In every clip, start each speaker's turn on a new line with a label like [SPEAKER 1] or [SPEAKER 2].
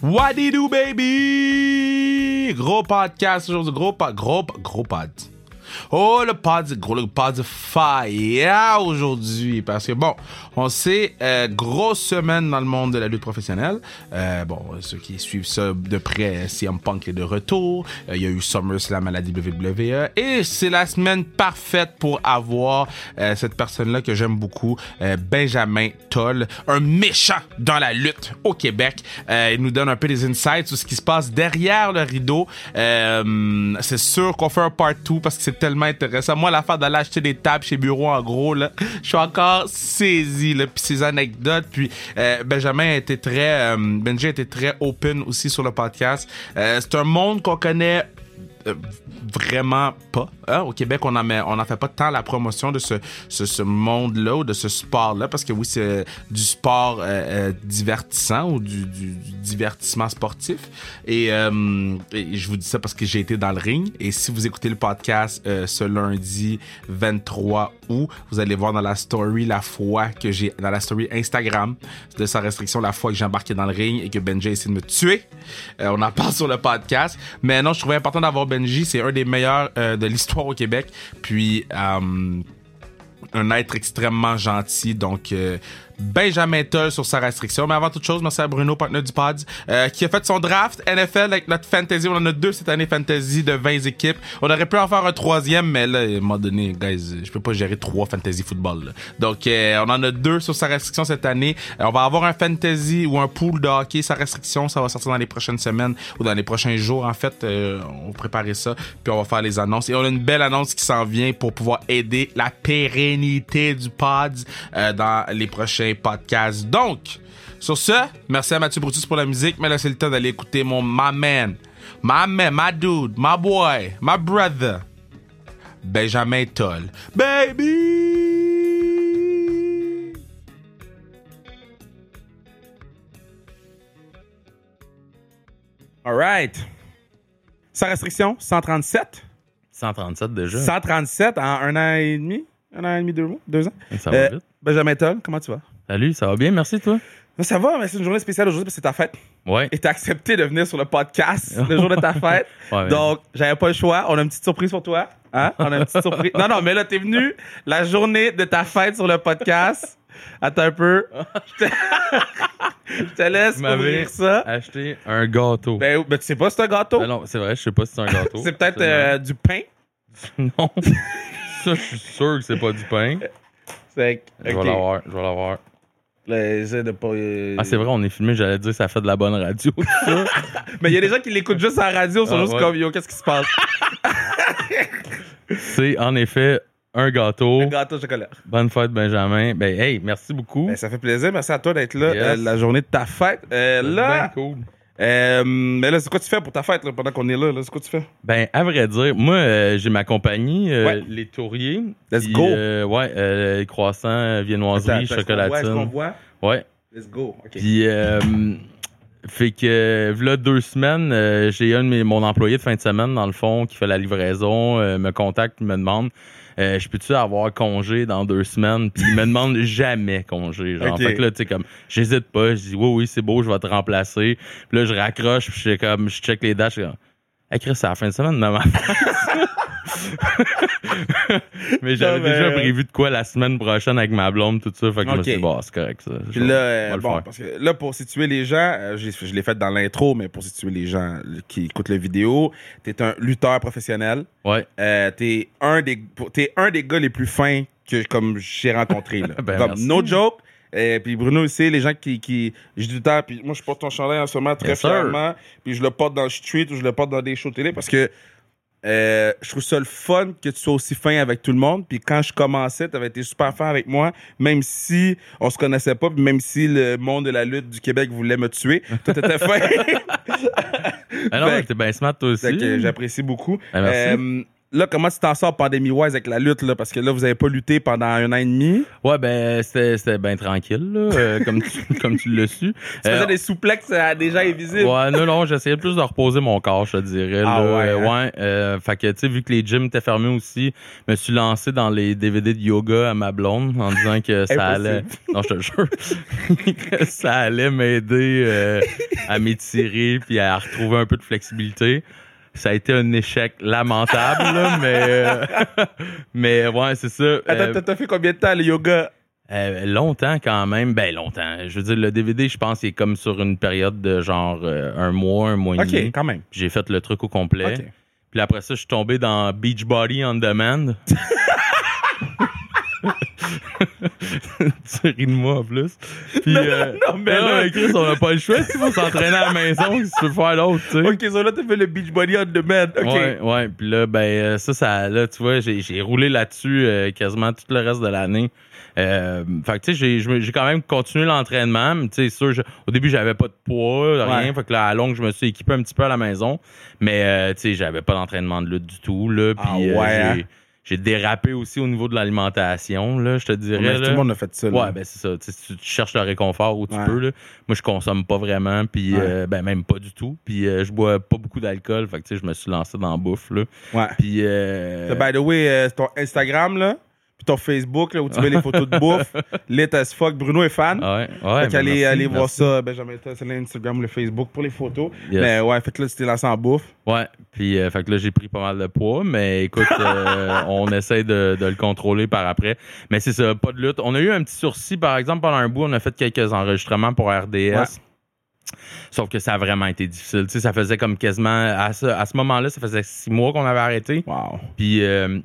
[SPEAKER 1] What do you do, baby? Gros podcast aujourd'hui. Gros, pod, gros, gros pod. Oh, le pod, gros, le pod fire aujourd'hui. Parce que, bon, on sait, euh, grosse semaine dans le monde de la lutte professionnelle. Euh, bon, ceux qui suivent ça de près, CM Punk est de retour. Euh, il y a eu SummerSlam à la WWE. Et c'est la semaine parfaite pour avoir cette personne-là que j'aime beaucoup, Benjamin Toll, un méchant dans la lutte au Québec. Il nous donne un peu des insights sur ce qui se passe derrière le rideau. C'est sûr qu'on fait un part 2 parce que c'est tellement intéressant. Moi, l'affaire d'aller acheter des tables chez Bureau, en gros, là, je suis encore saisi, là, puis ces anecdotes. Puis euh, Benjamin été très, euh, Benji été très open aussi sur le podcast. Euh, c'est un monde qu'on connaît vraiment pas. Hein? Au Québec, on n'en on fait pas tant la promotion de ce, monde-là ou de ce sport-là, parce que oui, c'est du sport euh, euh, divertissant ou du, divertissement sportif. Et, euh, je vous dis ça parce que j'ai été dans le ring. Et si vous écoutez le podcast euh, ce lundi 23 août, vous allez voir dans la story la fois que j'ai, dans la story Instagram de sa restriction, la fois que j'ai embarqué dans le ring et que Benji a essayé de me tuer. Euh, on en parle sur le podcast. Mais non, je trouvais important d'avoir Benji. C'est un des meilleurs euh, de l'histoire au Québec. Puis, euh, un être extrêmement gentil. Donc, euh, Benjamin Toll sur sa restriction. Mais avant toute chose, merci à Bruno, partenaire du Pod, euh, qui a fait son draft NFL avec notre fantasy. On en a deux cette année fantasy de 20 équipes. On aurait pu en faire un troisième, mais là, à un moment donné, guys, je peux pas gérer trois fantasy football. là. Donc, euh, on en a deux sur sa restriction cette année. Euh, on va avoir un fantasy ou un pool de hockey. Sa restriction, ça va sortir dans les prochaines semaines ou dans les prochains jours. En fait, euh, on va préparer ça, puis on va faire les annonces. Et on a une belle annonce qui s'en vient pour pouvoir aider la pérennité du pod euh, dans les prochains podcasts. Donc, sur ce, merci à Mathieu Brutus pour la musique, mais là, c'est le temps d'aller écouter mon my man, my man, my dude, my boy, my brother, Benjamin Toll. Baby! All right. Sans restriction, 137.
[SPEAKER 2] 137 déjà.
[SPEAKER 1] 137 en un an et demi? Un an et demi, deux mois, deux ans?
[SPEAKER 2] Ça va
[SPEAKER 1] Euh,
[SPEAKER 2] vite.
[SPEAKER 1] Benjamin Toll, comment tu vas?
[SPEAKER 2] Salut, ça va bien, merci toi.
[SPEAKER 1] Ben, Ça va, mais c'est une journée spéciale aujourd'hui parce que c'est ta fête.
[SPEAKER 2] Ouais.
[SPEAKER 1] Et t'as accepté de venir sur le podcast le jour de ta fête.
[SPEAKER 2] Ouais,
[SPEAKER 1] Donc, j'avais pas le choix. On a une petite surprise pour toi. Hein? On a une petite surprise. Non, non, mais là, t'es venu la journée de ta fête sur le podcast. Attends un peu. Je te, Je te laisse ouvrir ça.
[SPEAKER 2] acheté un gâteau.
[SPEAKER 1] Ben, ben, tu sais pas, c'est un gâteau.
[SPEAKER 2] Ah non, c'est vrai, je sais pas si c'est un gâteau.
[SPEAKER 1] c'est peut-être euh, du pain.
[SPEAKER 2] Non. Ça, je suis sûr que c'est pas du pain.
[SPEAKER 1] C'est
[SPEAKER 2] Je vais l'avoir, je vais l'avoir.
[SPEAKER 1] Là, essaie de pas. euh,
[SPEAKER 2] Ah, c'est vrai, on est filmé, j'allais dire ça fait de la bonne radio.
[SPEAKER 1] Mais il y a des gens qui l'écoutent juste à la radio, ils sont
[SPEAKER 2] Ah,
[SPEAKER 1] juste
[SPEAKER 2] ouais.
[SPEAKER 1] comme yo, qu'est-ce qui se passe?
[SPEAKER 2] c'est en effet un gâteau.
[SPEAKER 1] Un gâteau au chocolat.
[SPEAKER 2] Bonne fête, Benjamin. Ben, hey, merci beaucoup.
[SPEAKER 1] Ben, ça fait plaisir. Merci à toi d'être là
[SPEAKER 2] Yes.
[SPEAKER 1] euh, la journée de ta fête. Euh,
[SPEAKER 2] C'est
[SPEAKER 1] là,
[SPEAKER 2] bien cool.
[SPEAKER 1] Euh, mais là, c'est quoi tu fais pour ta fête là, pendant qu'on est là? là? C'est quoi tu fais?
[SPEAKER 2] Ben, à vrai dire, moi, euh, j'ai ma compagnie, euh,
[SPEAKER 1] Ouais.
[SPEAKER 2] les Touriers.
[SPEAKER 1] Let's
[SPEAKER 2] Puis,
[SPEAKER 1] go.
[SPEAKER 2] ouais,
[SPEAKER 1] Est-ce qu'on
[SPEAKER 2] chocolatine.
[SPEAKER 1] voit?
[SPEAKER 2] Ouais.
[SPEAKER 1] Let's go. OK.
[SPEAKER 2] Puis, fait que, là, deux semaines, j'ai un de mes, mon employé de fin de semaine, dans le fond, qui fait la livraison, me contacte, me demande, euh, je peux-tu avoir congé dans deux semaines? Puis, il me demande jamais congé. Genre, fait que là, tu sais, comme, j'hésite pas, je dis, oui, oui, c'est beau, je vais te remplacer. Puis là, je raccroche, puis je suis comme, je check les dates, je suis comme, Hey Chris, c'est la fin de semaine, maman. Mais j'avais
[SPEAKER 1] mais-
[SPEAKER 2] déjà prévu de quoi la semaine prochaine avec ma blonde, tout ça. Fait que je me suis dit, bon, c'est correct, ça. Je
[SPEAKER 1] là, euh,
[SPEAKER 2] le
[SPEAKER 1] bon,
[SPEAKER 2] faire.
[SPEAKER 1] parce que là, pour situer les gens, euh, je l'ai fait dans l'intro, mais pour situer les gens qui écoutent la vidéo, t'es un lutteur professionnel.
[SPEAKER 2] Ouais.
[SPEAKER 1] Euh, t'es un des t'es un des gars les plus fins que comme j'ai rencontré là.
[SPEAKER 2] Ben,
[SPEAKER 1] comme no joke. Euh, puis Bruno aussi, les gens qui qui je dis temps, puis moi je porte ton chandail en ce moment très
[SPEAKER 2] sir.
[SPEAKER 1] fièrement, puis je le porte dans le street ou je le porte dans des shows télé parce que euh, je trouve ça le fun que tu sois aussi fin avec tout le monde. Puis quand je commençais, tu avais été super fin avec moi, même si on se connaissait pas, puis même si le monde de la lutte du Québec voulait me tuer. Toi, t'étais fin.
[SPEAKER 2] Ah non, t'es bien smart, toi aussi.
[SPEAKER 1] J'apprécie beaucoup.
[SPEAKER 2] Ben, merci.
[SPEAKER 1] Euh, là, comment tu t'en sors pandémie-wise avec la lutte, là? Parce que là, vous avez pas lutté pendant un an et demi.
[SPEAKER 2] Ouais, ben, c'était bien tranquille, là, euh, comme tu, comme tu l'as su.
[SPEAKER 1] Tu
[SPEAKER 2] Euh,
[SPEAKER 1] faisais des souplexes à des gens invisibles.
[SPEAKER 2] Ouais, non, non, j'essayais plus de reposer mon corps, je te dirais.
[SPEAKER 1] Ah
[SPEAKER 2] là.
[SPEAKER 1] ouais,
[SPEAKER 2] Euh,
[SPEAKER 1] hein?
[SPEAKER 2] ouais, euh, fait que, tu sais, vu que les gyms étaient fermés aussi, je me suis lancé dans les DVD de yoga à ma blonde en disant que ça allait. Non, je te jure. que ça allait m'aider euh, à m'étirer puis à retrouver un peu de flexibilité. Ça a été un échec lamentable, là, mais, euh, mais ouais, c'est ça.
[SPEAKER 1] Attends,
[SPEAKER 2] Euh,
[SPEAKER 1] t'as- t'as fait combien de temps le yoga?
[SPEAKER 2] euh, longtemps quand même. Ben, longtemps. Je veux dire, le DVD, je pense, il est comme sur une période de genre euh, un mois, un mois et
[SPEAKER 1] Ok,
[SPEAKER 2] demi.
[SPEAKER 1] quand même.
[SPEAKER 2] J'ai fait le truc au complet.
[SPEAKER 1] Ok.
[SPEAKER 2] Puis après ça, je suis tombé dans Beachbody on Demand. tu ris de moi en plus. Puis, euh,
[SPEAKER 1] non, mais là-
[SPEAKER 2] Chris, on n'a pas le choix. Il faut s'entraîner à la maison. Si tu veux faire l'autre, tu sais.
[SPEAKER 1] Ok, so là, t'as fait le beach body on demand. Ok.
[SPEAKER 2] Ouais, ouais. Puis là, ben, euh, ça, ça, là, tu vois, j'ai, j'ai roulé là-dessus euh, quasiment tout le reste de l'année. Euh, fait que, tu sais, j'ai, quand même continué l'entraînement. Tu sais, sûr, je- au début, j'avais pas de poids, rien.
[SPEAKER 1] Ouais.
[SPEAKER 2] Fait que là, à longue, je me suis équipé un petit peu à la maison. Mais, euh, tu sais, j'avais pas d'entraînement de lutte du tout, là. Puis,
[SPEAKER 1] Ah
[SPEAKER 2] euh,
[SPEAKER 1] ouais,
[SPEAKER 2] j'ai, dérapé aussi au niveau de l'alimentation, là, je te dirais.
[SPEAKER 1] Mais tout
[SPEAKER 2] là.
[SPEAKER 1] le monde a fait ça. là.
[SPEAKER 2] Ouais, ben c'est ça. Tu tu cherches le réconfort où tu
[SPEAKER 1] Ouais.
[SPEAKER 2] peux. Là. Moi, je consomme pas vraiment, puis
[SPEAKER 1] Ouais.
[SPEAKER 2] euh, ben même pas du tout. Puis euh, je bois pas beaucoup d'alcool, fait que tu sais, je me suis lancé dans la bouffe. Là.
[SPEAKER 1] Ouais.
[SPEAKER 2] Puis euh,
[SPEAKER 1] By the way, ton Instagram, là, Facebook, là, où tu mets les photos de bouffe, lit as fuck. Bruno est fan.
[SPEAKER 2] ouais, ouais.
[SPEAKER 1] fait
[SPEAKER 2] ben,
[SPEAKER 1] qu'allez
[SPEAKER 2] merci,
[SPEAKER 1] allez voir
[SPEAKER 2] merci.
[SPEAKER 1] ça, Benjamin, c'est l'Instagram, le Facebook pour les photos.
[SPEAKER 2] Yes.
[SPEAKER 1] Mais ouais, fait que là, t'es lancé en bouffe.
[SPEAKER 2] Ouais, puis euh, fait que là, j'ai pris pas mal de poids, mais écoute, euh, on essaie de, de le contrôler par après. Mais c'est ça, pas de lutte. On a eu un petit sursis, par exemple, pendant un bout, on a fait quelques enregistrements pour RDS.
[SPEAKER 1] Ouais.
[SPEAKER 2] Sauf que ça a vraiment été difficile. Tu sais, ça faisait comme quasiment. À ce, à ce moment-là, ça faisait six mois qu'on avait arrêté.
[SPEAKER 1] Wow.
[SPEAKER 2] Puis euh,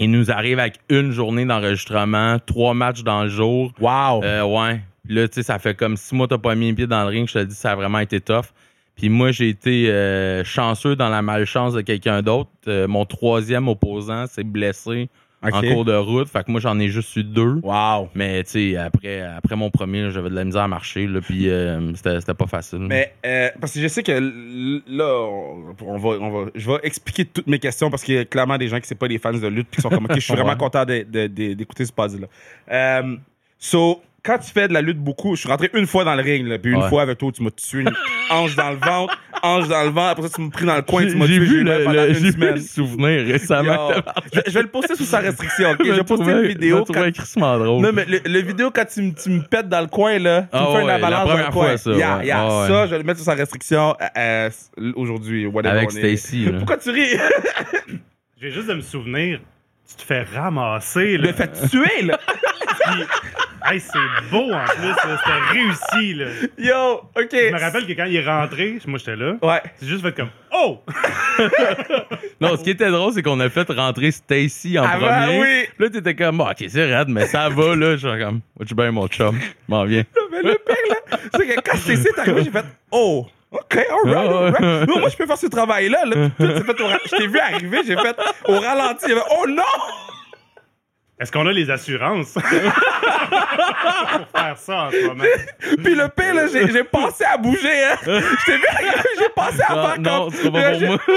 [SPEAKER 2] il nous arrive avec une journée d'enregistrement, trois matchs dans le jour.
[SPEAKER 1] Wow.
[SPEAKER 2] Euh, ouais. Là, tu sais, ça fait comme six mois que t'as pas mis un pied dans le ring. Je te le dis, ça a vraiment été tough. Puis moi, j'ai été euh, chanceux dans la malchance de quelqu'un d'autre. Euh, mon troisième opposant s'est blessé en cours de route. Fait que moi, j'en ai juste eu deux.
[SPEAKER 1] Wow.
[SPEAKER 2] Mais tu sais, après, après mon premier, là, j'avais de la misère à marcher. Là, puis euh, c'était pas facile.
[SPEAKER 1] Mais euh, parce que je sais que là, on va, on va, je vais expliquer toutes mes questions parce qu'il y a clairement des gens qui ne sont pas des fans de lutte puis qui sont comme, ok, je suis vraiment content d'écouter ce puzzle-là. Euh, so, quand tu fais de la lutte beaucoup, je suis rentré une fois dans le ring, là, puis une
[SPEAKER 2] Ouais.
[SPEAKER 1] fois avec toi, tu m'as tué une hanche dans le ventre, hanche dans le ventre, après ça, tu m'as pris dans le coin, tu m'as
[SPEAKER 2] J'ai
[SPEAKER 1] tué, j'ai pendant
[SPEAKER 2] le-
[SPEAKER 1] une
[SPEAKER 2] j'ai vu le souvenir récemment.
[SPEAKER 1] Yo, je, je vais le poster sous sa restriction, ok? Je vais poster une vidéo.
[SPEAKER 2] Je
[SPEAKER 1] quand-
[SPEAKER 2] crissement drôle.
[SPEAKER 1] Non, mais le, le vidéo, quand tu, me- tu me pètes dans le coin, là, tu
[SPEAKER 2] Ah
[SPEAKER 1] me fais une
[SPEAKER 2] ouais, la
[SPEAKER 1] avalanche dans le
[SPEAKER 2] première
[SPEAKER 1] coin.
[SPEAKER 2] fois, ça,
[SPEAKER 1] Yeah,
[SPEAKER 2] ouais.
[SPEAKER 1] yeah,
[SPEAKER 2] Ah ouais.
[SPEAKER 1] Ça, je vais le mettre sur sa restriction euh, euh, aujourd'hui. whatever
[SPEAKER 2] Avec. Stacy.
[SPEAKER 1] Pourquoi tu ris?
[SPEAKER 3] Je viens juste de me souvenir, tu te fais ramasser.
[SPEAKER 1] Je
[SPEAKER 3] Là.
[SPEAKER 1] me fait tuer, là.
[SPEAKER 3] Hey, c'est beau en plus, c'était réussi. Là.
[SPEAKER 1] Yo, OK.
[SPEAKER 3] Je me rappelle que quand il est rentré, moi j'étais là,
[SPEAKER 1] Ouais.
[SPEAKER 3] c'est juste fait comme Oh!
[SPEAKER 2] Non, ce qui était drôle, c'est qu'on a fait rentrer Stacy en
[SPEAKER 1] Ah ben
[SPEAKER 2] premier.
[SPEAKER 1] oui.
[SPEAKER 2] Puis Là, t'étais comme, Bon, ok, c'est raide, mais ça va, là. Je suis comme, tu bien, mon chum? Je m'en viens.
[SPEAKER 1] Mais le pire, là, c'est que quand je t'ai arrivé, j'ai fait Oh, OK, alright, alright. Non, moi, je peux faire ce travail-là. Là. Puis, tout s'est fait au ra- Je t'ai vu arriver, j'ai fait au ralenti. J'ai fait Oh non!
[SPEAKER 3] Est-ce qu'on a les assurances? Pour faire ça en ce moment?
[SPEAKER 1] Puis le pire, là, j'ai j'ai pensé à bouger. Hein. Je t'ai vu j'ai pensé à faire
[SPEAKER 2] non,
[SPEAKER 1] comme.
[SPEAKER 2] ce sera pas pour moi.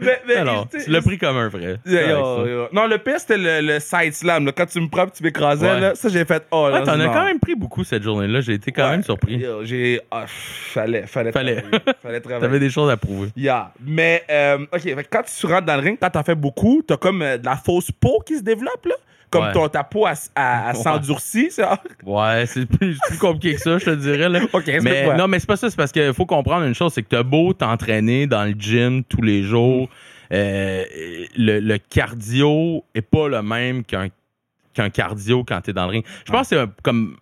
[SPEAKER 1] Mais, mais,
[SPEAKER 2] Alors,
[SPEAKER 1] tu
[SPEAKER 2] l'as pris comme un vrai. C'est
[SPEAKER 1] yo, yo. Non, le pire, c'était le, le side slam. là. Quand tu me prends et tu m'écrasais,
[SPEAKER 2] Ouais.
[SPEAKER 1] là, ça, j'ai fait. Oh,
[SPEAKER 2] Ouais,
[SPEAKER 1] là,
[SPEAKER 2] t'en as
[SPEAKER 1] non.
[SPEAKER 2] quand même pris beaucoup cette journée-là. J'ai été quand
[SPEAKER 1] Ouais.
[SPEAKER 2] même surpris.
[SPEAKER 1] Yo, J'ai. ah, fallait, fallait,
[SPEAKER 2] Fallait.
[SPEAKER 1] travailler. Fallait travailler.
[SPEAKER 2] T'avais des choses à prouver.
[SPEAKER 1] Yeah. Mais, euh, OK, fait que quand tu rentres dans le ring, quand t'en fais beaucoup, t'as comme euh, de la fausse peau qui se développe, là. Comme
[SPEAKER 2] Ouais.
[SPEAKER 1] ton, ta peau, elle, s- elle- elle
[SPEAKER 2] Ouais.
[SPEAKER 1] s'endurcit, ça.
[SPEAKER 2] Ouais, c'est plus, plus compliqué que ça, je te dirais. Là.
[SPEAKER 1] OK,
[SPEAKER 2] Mais non, mais c'est pas ça. C'est parce qu'il faut comprendre une chose, c'est que t'as beau t'entraîner dans le gym tous les jours, euh, le, le cardio est pas le même qu'un qu'un cardio quand t'es dans le ring. Je pense que c'est comme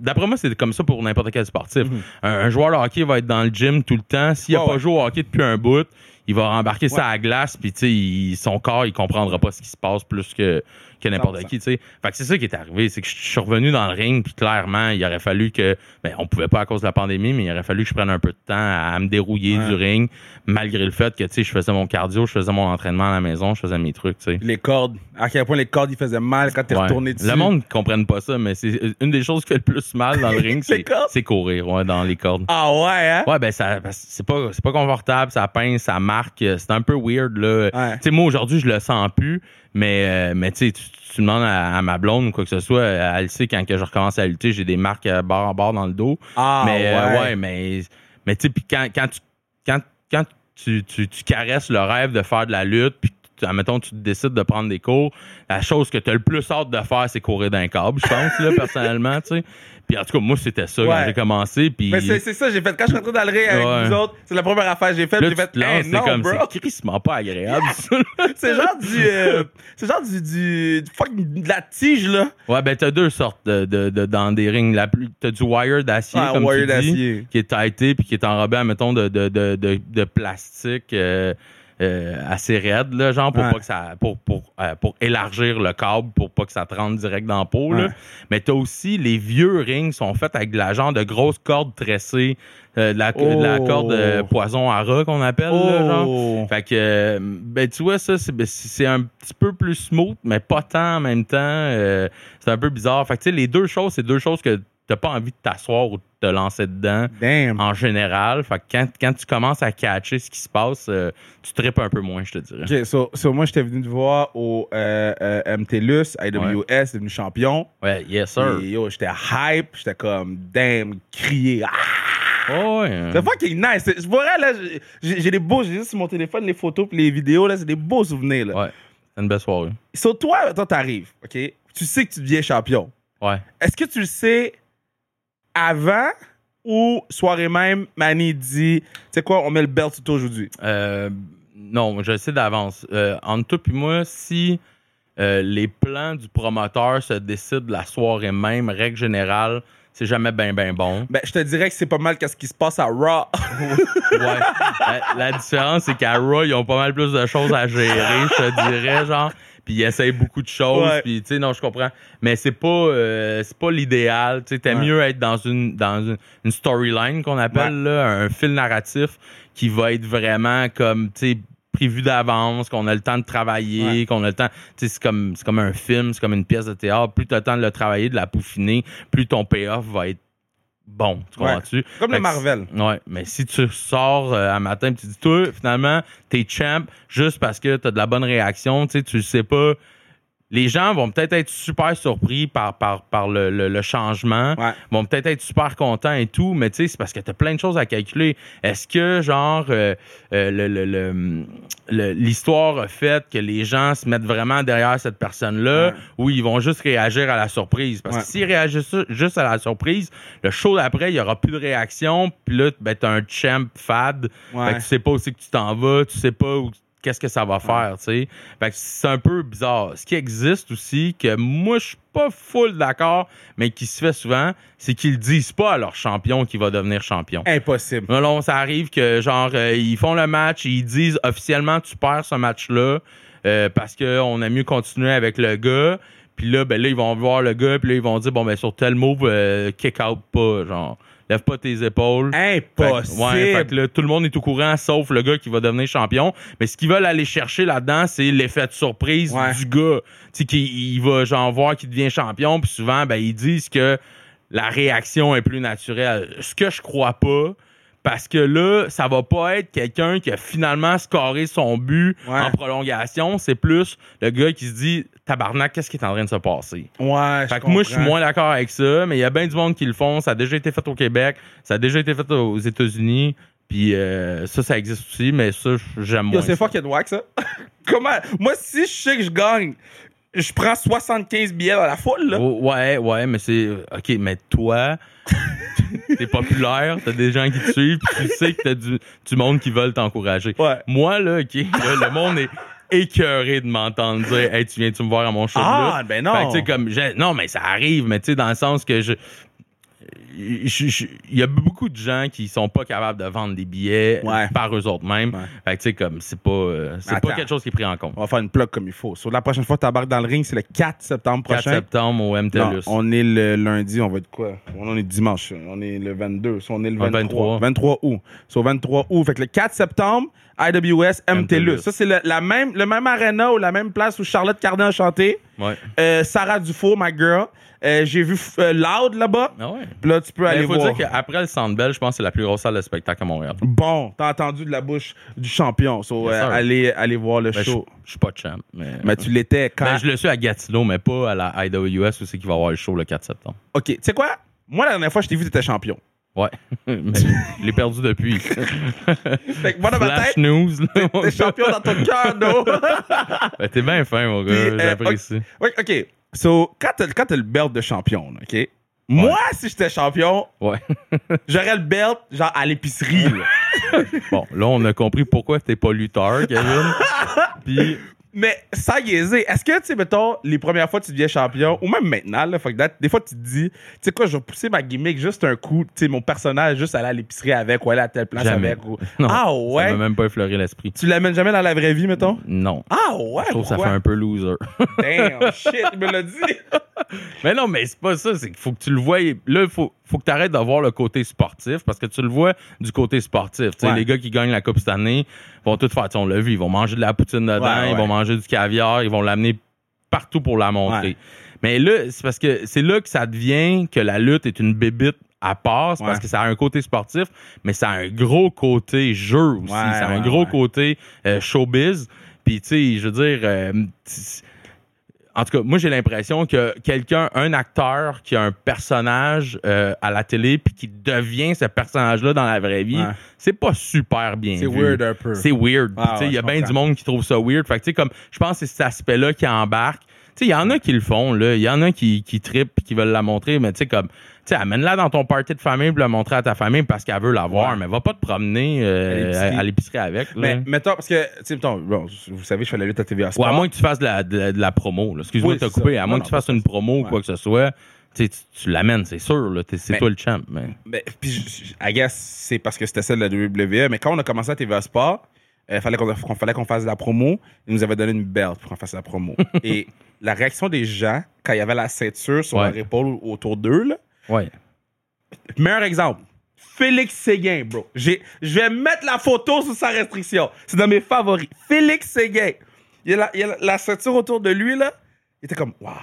[SPEAKER 2] d'après moi c'est comme ça pour n'importe quel sportif.
[SPEAKER 1] Mhm.
[SPEAKER 2] un, un joueur de hockey va être dans le gym tout le temps. S'il a
[SPEAKER 1] Ouais,
[SPEAKER 2] pas
[SPEAKER 1] ouais.
[SPEAKER 2] joué au hockey depuis un bout, il va embarquer ça
[SPEAKER 1] Ouais.
[SPEAKER 2] à la glace puis tu sais il- son corps il comprendra pas ce qui se passe plus que que n'importe
[SPEAKER 1] 100%.
[SPEAKER 2] qui, tu sais. Fait que c'est ça qui est arrivé, c'est que je suis revenu dans le ring, puis clairement, il aurait fallu que, ben, on pouvait pas à cause de la pandémie, mais il aurait fallu que je prenne un peu de temps à, à me dérouiller
[SPEAKER 1] Ouais.
[SPEAKER 2] du ring, malgré le fait que, tu sais, je faisais mon cardio, je faisais mon entraînement à la maison, je faisais mes trucs, tu sais.
[SPEAKER 1] Les cordes. À quel point les cordes, ils faisaient mal quand t'es
[SPEAKER 2] Ouais.
[SPEAKER 1] retourné dessus.
[SPEAKER 2] Le monde ne comprenne pas ça, mais c'est une des choses qui fait le plus mal dans le ring, c'est courir, ouais, dans les cordes.
[SPEAKER 1] Ah ouais, hein?
[SPEAKER 2] Ouais, ben ça, que c'est pas, c'est pas confortable, ça pince, ça marque, euh, c'est un peu weird là.
[SPEAKER 1] Ouais.
[SPEAKER 2] Tu sais, moi aujourd'hui je le sens plus, mais euh, mais tu sais, tu demandes à, à ma blonde ou quoi que ce soit, elle sait quand que je recommence à lutter, j'ai des marques euh, barre en barre dans le dos.
[SPEAKER 1] Ah
[SPEAKER 2] mais euh,
[SPEAKER 1] ouais.
[SPEAKER 2] ouais, mais mais tu sais, puis quand, quand tu quand, quand tu, tu, tu caresses le rêve de faire de la lutte, puis admettons, tu décides de prendre des cours, la chose que tu as le plus hâte de faire, c'est courir d'un câble, je pense, là, personnellement, tu sais. Puis en tout cas, moi, c'était ça quand j'ai commencé. Puis
[SPEAKER 1] Mais c'est ça, j'ai fait quand je suis rentré dans le ring avec
[SPEAKER 2] Ouais.
[SPEAKER 1] vous autres, c'est la première affaire que j'ai faite,
[SPEAKER 2] là,
[SPEAKER 1] j'ai fait
[SPEAKER 2] lances,
[SPEAKER 1] hey,
[SPEAKER 2] c'est
[SPEAKER 1] non,
[SPEAKER 2] comme,
[SPEAKER 1] bro.
[SPEAKER 2] c'est crissement pas agréable.
[SPEAKER 1] C'est genre du euh, c'est genre du du, du fucking de la tige là.
[SPEAKER 2] Ouais, ben t'as deux sortes de, de, de- dans des rings. T'as du wire d'acier,
[SPEAKER 1] Ouais,
[SPEAKER 2] comme
[SPEAKER 1] wire
[SPEAKER 2] tu dis,
[SPEAKER 1] d'acier.
[SPEAKER 2] qui est tighté puis qui est enrobé, mettons, de, de, de, de, de plastique euh, euh, assez raide, là, genre, pour
[SPEAKER 1] Ouais.
[SPEAKER 2] pas que ça. Pour, pour, euh, pour élargir le câble, pour pas que ça te rentre direct dans la peau, là. Mais t'as aussi les vieux rings sont faits avec de la genre de grosses cordes tressées, euh, de, la, de la
[SPEAKER 1] Oh.
[SPEAKER 2] corde euh, poison à rat qu'on appelle, là, genre.
[SPEAKER 1] Oh.
[SPEAKER 2] Fait que, ben, tu vois, ça, c'est ben, c'est un petit peu plus smooth, mais pas tant en même temps. Euh, c'est un peu bizarre. Fait que, tu sais, les deux choses, c'est deux choses que t'as pas envie de t'asseoir ou de te lancer dedans
[SPEAKER 1] Damn.
[SPEAKER 2] en général. Fait que quand, quand tu commences à catcher ce qui se passe, euh, tu tripes un peu moins, je te dirais.
[SPEAKER 1] OK, so, so moi j'étais venu te voir au euh, euh, MTLUS, IWS, devenu champion.
[SPEAKER 2] Ouais, yes, sir.
[SPEAKER 1] Et yo, j'étais hype, j'étais comme damn, crier. Ah!
[SPEAKER 2] Oh, ouais, hein.
[SPEAKER 1] C'est fucking nice. C'est- Je vois là, j'ai des beaux, j'ai juste sur mon téléphone les photos puis les vidéos là, c'est des beaux souvenirs là.
[SPEAKER 2] Ouais, c'est une belle soirée.
[SPEAKER 1] So, toi, toi t'arrives, OK? Tu sais que tu deviens champion.
[SPEAKER 2] Ouais.
[SPEAKER 1] Est-ce que tu le sais avant ou soirée même, Manny dit, tu sais quoi, on met le belt toi aujourd'hui?
[SPEAKER 2] Euh, non, je sais d'avance. Euh, entre toi et moi, si euh, les plans du promoteur se décident la soirée même, règle générale, c'est jamais bien, bien bon.
[SPEAKER 1] Ben, je te dirais que c'est pas mal qu'est-ce qui se passe à Raw.
[SPEAKER 2] Ouais. la, la différence, c'est qu'à Raw, ils ont pas mal plus de choses à gérer, je te dirais, genre. Puis ils essayent beaucoup de choses.
[SPEAKER 1] Ouais.
[SPEAKER 2] Puis, tu sais, non, je comprends. Mais c'est pas, euh, c'est pas l'idéal. Tu sais, t'aimes
[SPEAKER 1] Ouais.
[SPEAKER 2] mieux être dans une, dans une, une storyline qu'on appelle, là, un fil narratif qui va être vraiment comme, tu sais, prévu d'avance, qu'on a le temps de travailler,
[SPEAKER 1] Ouais.
[SPEAKER 2] qu'on a le temps. Tu sais, c'est comme, c'est comme un film, c'est comme une pièce de théâtre. Plus tu as le temps de le travailler, de la peaufiner, plus ton payoff va être bon. Tu
[SPEAKER 1] Ouais.
[SPEAKER 2] comprends-tu?
[SPEAKER 1] Comme le Marvel.
[SPEAKER 2] Ouais, mais si tu sors euh, un matin et tu dis, toi, finalement, t'es champ juste parce que t'as de la bonne réaction, tu sais, tu sais pas. Les gens vont peut-être être super surpris par, par, par le, le- le changement,
[SPEAKER 1] Ouais.
[SPEAKER 2] vont peut-être être super contents et tout, mais tu sais, c'est parce que t'as plein de choses à calculer. Est-ce que, genre, euh, euh, le- le- le- le- l'histoire a fait que les gens se mettent vraiment derrière cette personne-là
[SPEAKER 1] Ouais.
[SPEAKER 2] ou ils vont juste réagir à la surprise? Parce
[SPEAKER 1] Ouais.
[SPEAKER 2] que s'ils réagissent juste à la surprise, le show d'après, il y aura plus de réaction, puis là, ben, t'as un champ fade.
[SPEAKER 1] Ouais.
[SPEAKER 2] Fait que tu sais pas où c'est que tu t'en vas, tu sais pas où- qu'est-ce que ça va faire, tu sais. Fait que c'est un peu bizarre. Ce qui existe aussi, que moi, je suis pas full d'accord, mais qui se fait souvent, c'est qu'ils disent pas à leur champion qu'il va devenir champion.
[SPEAKER 1] Impossible.
[SPEAKER 2] Non, non, ça arrive que, genre, euh, ils font le match et ils disent officiellement, tu perds ce match-là euh, parce qu'on a mieux continuer avec le gars. Puis là, ben là, ils vont voir le gars, puis là, ils vont dire, bon, ben sur tel move, euh, kick out pas, genre, lève pas tes épaules. Fait
[SPEAKER 1] Impossible.
[SPEAKER 2] ouais, fait que là, tout le monde est au courant, sauf le gars qui va devenir champion. Mais ce qu'ils veulent aller chercher là-dedans, c'est l'effet de surprise
[SPEAKER 1] Ouais.
[SPEAKER 2] du gars. Tu sais, qu'il il va genre voir qu'il devient champion, puis souvent, ben, ils disent que la réaction est plus naturelle. Ce que je crois pas, parce que là, ça va pas être quelqu'un qui a finalement scoré son but
[SPEAKER 1] Ouais.
[SPEAKER 2] en prolongation. C'est plus le gars qui se dit Tabarnak, qu'est-ce qui est en train de se passer?
[SPEAKER 1] Ouais,
[SPEAKER 2] Fait que moi, je suis moins d'accord avec ça, mais il y a bien du monde qui le font. Ça a déjà été fait au Québec, ça a déjà été fait aux États-Unis. Puis euh, ça, ça existe aussi, mais ça, j'aime moins.
[SPEAKER 1] c'est
[SPEAKER 2] ça.
[SPEAKER 1] fucking wack, ça. Comment? Moi, si je sais que je gagne, je prends 75 billets dans la foule, là.
[SPEAKER 2] Oh, ouais, ouais, mais c'est. OK, mais toi, t'es populaire, t'as des gens qui te suivent, puis tu sais que t'as du, du monde qui veulent t'encourager.
[SPEAKER 1] Ouais.
[SPEAKER 2] Moi, là, OK, là, le monde est écœuré de m'entendre dire Hey, tu viens-tu me voir à mon show
[SPEAKER 1] Ah, ben non.
[SPEAKER 2] Fait que, comme, non, mais ça arrive, mais tu sais, dans le sens que je. Il y a beaucoup de gens qui sont pas capables de vendre des billets
[SPEAKER 1] Ouais.
[SPEAKER 2] par eux autres mêmes.
[SPEAKER 1] Ouais.
[SPEAKER 2] Fait que tu sais comme c'est pas euh, c'est pas quelque chose qui est pris en compte.
[SPEAKER 1] On va faire une plug comme il faut. Sur la prochaine fois que tu embarques dans le ring, c'est le 4 septembre
[SPEAKER 2] 4
[SPEAKER 1] prochain.
[SPEAKER 2] septembre au MTLUS.
[SPEAKER 1] on est le lundi, on va être quoi? On est dimanche, on est le 22, so on est le
[SPEAKER 2] Le
[SPEAKER 1] 23.
[SPEAKER 2] 23.
[SPEAKER 1] 23 août. So 23 août. Fait que le 4 septembre, IWS MTLUS. Ça, c'est le, la même, le même arena ou la même place où Charlotte Cardin a chanté.
[SPEAKER 2] Ouais.
[SPEAKER 1] Euh, Sarah Dufour, my girl. Euh, J'ai vu euh, Loud là-bas.
[SPEAKER 2] Ah ouais.
[SPEAKER 1] Puis là, tu peux aller
[SPEAKER 2] Il faut
[SPEAKER 1] voir.
[SPEAKER 2] dire qu'après le Centre Bell, je pense que c'est la plus grosse salle de spectacle à Montréal.
[SPEAKER 1] Bon, t'as entendu de la bouche du champion. So,
[SPEAKER 2] Yes,
[SPEAKER 1] euh, allez, allez voir le
[SPEAKER 2] Ben,
[SPEAKER 1] show.
[SPEAKER 2] je suis pas champ. Mais,
[SPEAKER 1] Mais tu l'étais quand?
[SPEAKER 2] Ben, je le suis à Gatineau, mais pas à la IWS où c'est qu'il va y avoir le show le 4 septembre.
[SPEAKER 1] Ok, tu sais quoi? Moi, la dernière fois, je t'ai vu, t'étais champion.
[SPEAKER 2] Ouais. mais je l'ai perdu depuis.
[SPEAKER 1] Fait que moi, dans ma tête,
[SPEAKER 2] news. là,
[SPEAKER 1] t'es champion dans ton cœur, no?
[SPEAKER 2] Ben, T'es bien fin, mon gars.
[SPEAKER 1] euh,
[SPEAKER 2] J'apprécie.
[SPEAKER 1] Oui, OK. So, quand t'as, quand t'as le belt de champion, OK? Moi, si j'étais champion,
[SPEAKER 2] Ouais.
[SPEAKER 1] j'aurais le belt, genre, à l'épicerie, là.
[SPEAKER 2] Bon, là, on a compris pourquoi t'es pas lutteur, Kevin. Puis,
[SPEAKER 1] Mais sans niaiser, est-ce que, tu sais, mettons, les premières fois que tu deviens champion, ou même maintenant, là, fuck that, des fois, tu te dis, tu sais quoi, je vais pousser ma gimmick juste un coup, tu sais, mon personnage, juste aller à l'épicerie avec, ou aller à telle place
[SPEAKER 2] Jamais.
[SPEAKER 1] avec. Ou...
[SPEAKER 2] non.
[SPEAKER 1] Ah
[SPEAKER 2] Ça
[SPEAKER 1] ouais?
[SPEAKER 2] m'a même pas effleuré l'esprit.
[SPEAKER 1] Tu l'amènes jamais dans la vraie vie, mettons?
[SPEAKER 2] Non.
[SPEAKER 1] Ah ouais?
[SPEAKER 2] Je trouve que ça fait un peu loser.
[SPEAKER 1] Damn, shit, il me l'a dit.
[SPEAKER 2] Mais non, mais c'est pas ça. C'est qu'il faut que tu le vois. Là, il faut, faut que tu arrêtes de voir le côté sportif parce que tu le vois du côté sportif.
[SPEAKER 1] Ouais.
[SPEAKER 2] Les gars qui gagnent la Coupe cette année vont tout faire. On l'a vu, ils vont manger de la poutine dedans,
[SPEAKER 1] Ouais,
[SPEAKER 2] ils vont manger du caviar, ils vont l'amener partout pour la montrer. Mais là, c'est parce que c'est là que ça devient que la lutte est une bébite à part, parce que ça a un côté sportif, mais ça a un gros côté jeu aussi.
[SPEAKER 1] Ouais,
[SPEAKER 2] ça a un gros côté euh, showbiz. Puis, tu sais, je veux dire, euh, en tout cas, moi, j'ai l'impression que quelqu'un, un acteur qui a un personnage euh, à la télé puis qui devient ce personnage-là dans la vraie vie,
[SPEAKER 1] Ouais.
[SPEAKER 2] c'est pas super bien
[SPEAKER 1] C'est weird un peu.
[SPEAKER 2] C'est weird.
[SPEAKER 1] Ah,
[SPEAKER 2] il y a bien du monde qui trouve ça weird. Fait que, tu sais, comme, je pense que c'est cet aspect-là qui embarque. Tu sais, il y en a qui le font, là. Il y en a qui, qui trippent qui veulent la montrer, mais tu sais, comme, sais, amène-la dans ton party de famille puis la montrer à ta famille parce qu'elle veut la voir,
[SPEAKER 1] Ouais.
[SPEAKER 2] mais va pas te promener euh,
[SPEAKER 1] À l'épicerie.
[SPEAKER 2] avec. Là.
[SPEAKER 1] Mais mettons, parce que, tu sais, mettons, bon, vous savez, je fais la lutte à TVA
[SPEAKER 2] Ou
[SPEAKER 1] Sport.
[SPEAKER 2] à moins que tu fasses de la, de, de la promo. là. Excuse-moi
[SPEAKER 1] Oui,
[SPEAKER 2] de te
[SPEAKER 1] c'est
[SPEAKER 2] couper. À moins
[SPEAKER 1] Non,
[SPEAKER 2] que tu fasses une promo ou
[SPEAKER 1] Ouais.
[SPEAKER 2] quoi que ce soit, tu, l'amènes, c'est sûr. là. T'es- C'est toi le champ. Mais...
[SPEAKER 1] Puis, I guess, c'est parce que c'était celle de la WWE, mais quand on a commencé à TVA Sport, il fallait qu'on fasse de la promo. Ils nous avaient donné une belt pour qu'on fasse la promo. Et la réaction des gens, quand il y avait la ceinture sur
[SPEAKER 2] Ouais.
[SPEAKER 1] leur épaule ou autour d'eux, là,
[SPEAKER 2] Ouais.
[SPEAKER 1] meilleur exemple. Félix Séguin, bro. Je vais mettre la photo sous sa restriction. C'est dans mes favoris. Félix Séguin. Il y a la, il y a la- ceinture autour de lui, là. Il était comme, waouh.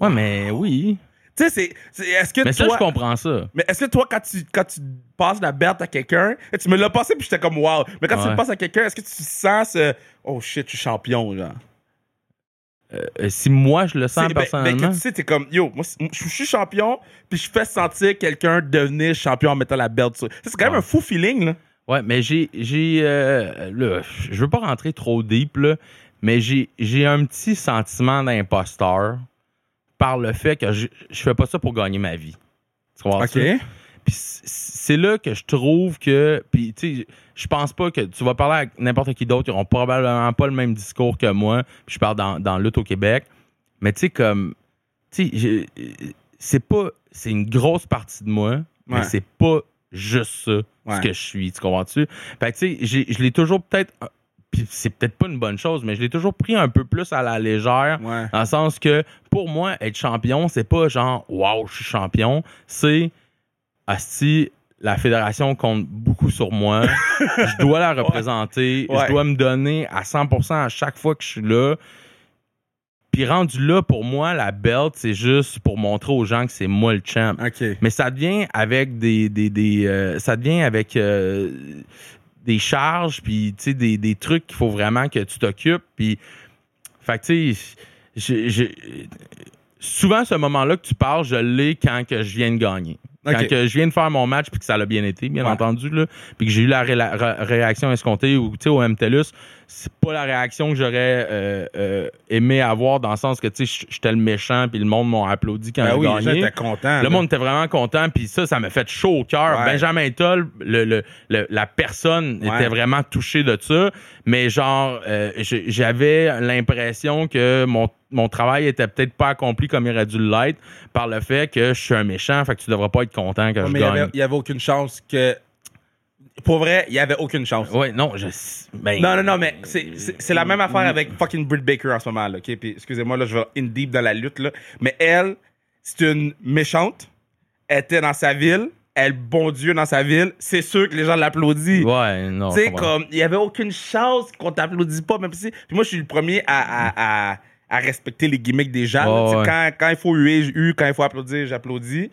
[SPEAKER 2] Ouais, mais oui.
[SPEAKER 1] Tu sais, c'est-. Est-ce que
[SPEAKER 2] Mais ça, je comprends ça.
[SPEAKER 1] Mais est-ce que toi, quand tu, quand tu passes la berte à quelqu'un, et tu me l'as passé puis j'étais comme wow. Mais quand tu le passes à quelqu'un, est-ce que tu sens ce oh shit, je suis champion, genre?
[SPEAKER 2] Euh, si moi, je le sens
[SPEAKER 1] ben- ben,
[SPEAKER 2] personnellement.
[SPEAKER 1] que tu sais, t'es comme yo, moi, je suis champion, puis je fais sentir quelqu'un devenir champion en mettant la berte sur. C'est quand même
[SPEAKER 2] Ouais.
[SPEAKER 1] un fou feeling, là.
[SPEAKER 2] Ouais, mais j'ai. j'ai euh, je veux pas rentrer trop deep, là, mais j'ai j'ai un petit sentiment d'imposteur par le fait que je, je fais pas ça pour gagner ma vie. Tu comprends ça? C'est là que je trouve que. Puis, tu sais, je pense pas que tu vas parler avec n'importe qui d'autre, ils auront probablement pas le même discours que moi. Puis je parle dans, dans Lutte au Québec. Mais, tu sais, comme. Tu sais, c'est pas. C'est une grosse partie de moi, mais
[SPEAKER 1] Ouais.
[SPEAKER 2] c'est pas juste ça,
[SPEAKER 1] Ouais.
[SPEAKER 2] ce que je suis. Tu comprends-tu? Fait que, tu sais, je l'ai toujours peut-être. Puis c'est peut-être pas une bonne chose, mais je l'ai toujours pris un peu plus à la légère.
[SPEAKER 1] Ouais.
[SPEAKER 2] Dans le sens que, pour moi, être champion, c'est pas genre, waouh, je suis champion. C'est, asti, la fédération compte beaucoup sur moi. je dois la représenter.
[SPEAKER 1] Ouais.
[SPEAKER 2] Je dois me donner à 100% à chaque fois que je suis là. Puis rendu là, pour moi, la belt, c'est juste pour montrer aux gens que c'est moi le champ. Mais ça devient avec des. des, des, euh, ça devient avec euh, des charges, puis des, des trucs qu'il faut vraiment que tu t'occupes. Puis. Fait que tu sais, souvent ce moment-là que tu parles, je l'ai quand que je viens de gagner. Quand que je viens de faire mon match puis que ça l'a bien été, bien
[SPEAKER 1] Ouais.
[SPEAKER 2] entendu, là, puis que j'ai eu la ré- la ré- réaction escomptée ou tu sais, au MTLUS, c'est pas la réaction que j'aurais euh, euh, aimé avoir dans le sens que, tu sais, j'étais le méchant, puis le monde m'a applaudi quand
[SPEAKER 1] Ben
[SPEAKER 2] j'ai
[SPEAKER 1] oui, les gens
[SPEAKER 2] gagné.
[SPEAKER 1] étaient contents.
[SPEAKER 2] Le
[SPEAKER 1] là.
[SPEAKER 2] monde était vraiment content, puis ça, ça m'a fait chaud au cœur.
[SPEAKER 1] Ouais.
[SPEAKER 2] Benjamin Toll, le, le- le- la personne
[SPEAKER 1] Ouais.
[SPEAKER 2] était vraiment touchée de ça, mais genre, euh, j'avais l'impression que mon, mon travail était peut-être pas accompli comme il aurait dû l'être par le fait que je suis un méchant, fait que tu devrais pas être content que
[SPEAKER 1] Ouais,
[SPEAKER 2] je
[SPEAKER 1] mais il y
[SPEAKER 2] gagne.
[SPEAKER 1] avait- il y avait aucune chance que. Pour vrai, il y avait aucune chance.
[SPEAKER 2] Ouais, non, je. Ben,
[SPEAKER 1] Non, non, non, mais c'est- c'est la même affaire avec fucking Britt Baker en ce moment, là, OK? Puis, excusez-moi, là, je vais in deep dans la lutte, là. Mais elle, c'est une méchante. Elle était dans sa ville. Elle bon Dieu dans sa ville. C'est sûr que les gens l'applaudissent.
[SPEAKER 2] Ouais, non.
[SPEAKER 1] Tu sais, comme, il y avait aucune chance qu'on t'applaudisse pas, même si. Puis moi, je suis le premier à, à, à, à respecter les gimmicks des gens. là.
[SPEAKER 2] Ouais.
[SPEAKER 1] Quand, quand il faut huer, je hue. Quand il faut applaudir, j'applaudis.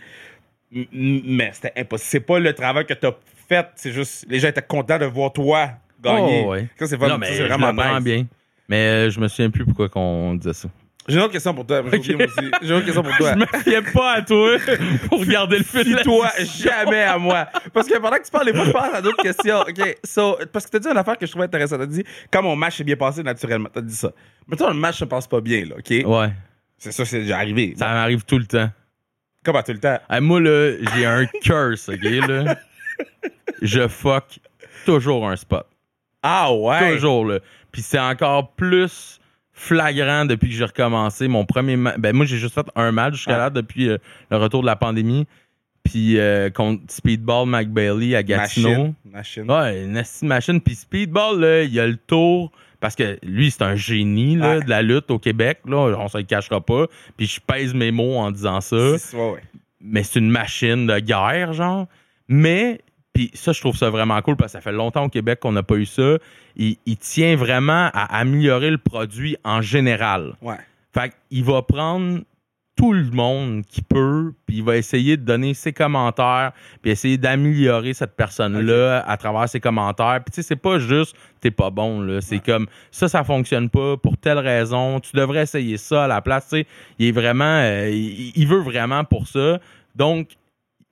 [SPEAKER 1] Mais c'était impossible. C'est pas le travail que t'as fait. C'est juste, les gens étaient contents de voir toi gagner.
[SPEAKER 2] Oh, ouais.
[SPEAKER 1] Ça, c'est
[SPEAKER 2] Non,
[SPEAKER 1] vraiment,
[SPEAKER 2] mais
[SPEAKER 1] ça,
[SPEAKER 2] je
[SPEAKER 1] vraiment nice.
[SPEAKER 2] bien. Mais euh, je me souviens plus pourquoi qu'on disait ça.
[SPEAKER 1] J'ai une autre question pour toi. J'ai moi une autre question pour toi.
[SPEAKER 2] Je me fiais pas à toi pour regarder le film.
[SPEAKER 1] toi, jamais à moi. Parce que pendant que tu parles, fois, je pense à d'autres questions. OK, so, parce que t'as dit une affaire que je trouvais intéressante. T'as dit, quand mon match s'est bien passé naturellement, t'as dit ça. Mais toi, le match se passe pas bien, là, OK?
[SPEAKER 2] Ouais,
[SPEAKER 1] C'est ça, c'est déjà arrivé.
[SPEAKER 2] ça m'arrive tout le temps.
[SPEAKER 1] Comme à tout le temps?
[SPEAKER 2] Hey, moi, là, j'ai un curse, OK, là? Je fuck toujours un spot.
[SPEAKER 1] Ah ouais?
[SPEAKER 2] Toujours, là. Puis c'est encore plus flagrant depuis que j'ai recommencé mon premier match. Ben, moi, j'ai juste fait un match jusqu'à
[SPEAKER 1] Ah.
[SPEAKER 2] là depuis euh, le retour de la pandémie. Puis euh, contre Speedball McBailey à Gatineau.
[SPEAKER 1] Machine. Machine.
[SPEAKER 2] Ouais, une machine. Puis Speedball, là, il y a le tour. Parce que lui, c'est un génie là,
[SPEAKER 1] Ouais.
[SPEAKER 2] de la lutte au Québec. Là, on se le cachera pas. Puis je pèse mes mots en disant ça.
[SPEAKER 1] C'est- ouais, ouais.
[SPEAKER 2] Mais c'est une machine de guerre, genre. Mais, puis ça, je trouve ça vraiment cool parce que ça fait longtemps au Québec qu'on n'a pas eu ça. Il, il tient vraiment à améliorer le produit en général.
[SPEAKER 1] Ouais.
[SPEAKER 2] Fait qu'il va prendre tout le monde qui peut, puis il va essayer de donner ses commentaires, puis essayer d'améliorer cette personne-là à travers ses commentaires. Puis tu sais, c'est pas juste t'es pas bon, là. C'est comme ça, ça fonctionne pas pour telle raison. Tu devrais essayer ça à la place. Tu sais, il est vraiment, euh, il, il veut vraiment pour ça. Donc,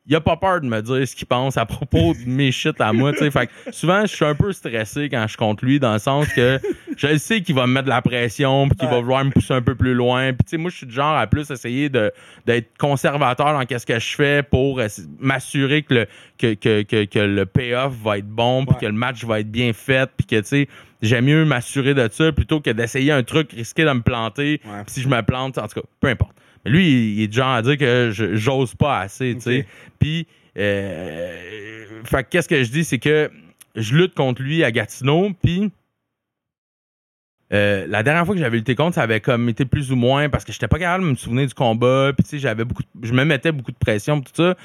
[SPEAKER 2] il a pas peur de me dire ce qu'il pense à propos de mes shit à moi, tu sais. Fait que souvent, je suis un peu stressé quand je compte lui, dans le sens que je sais qu'il va me mettre de la pression, puis qu'il va vouloir me pousser un peu plus loin. Puis, tu sais, moi, je suis du genre à plus essayer de, d'être conservateur dans qu'est-ce que je fais pour m'assurer que le, que, que, que, que le payoff va être bon, puis
[SPEAKER 1] Ouais.
[SPEAKER 2] que le match va être bien fait, puis que, tu sais, j'aime mieux m'assurer de ça plutôt que d'essayer un truc, risquer de me planter.
[SPEAKER 1] Ouais.
[SPEAKER 2] Si je me plante, en tout cas, peu importe. Mais lui, il, est du genre à dire que j'ose pas assez, tu sais. Puis, euh, fait que qu'est-ce que je dis, c'est que je lutte contre lui à Gatineau, puis euh, la dernière fois que j'avais lutté contre, ça avait comme été plus ou moins parce que j'étais pas capable de me souvenir du combat, puis tu sais, j'avais beaucoup, de- je me mettais beaucoup de pression, tout ça.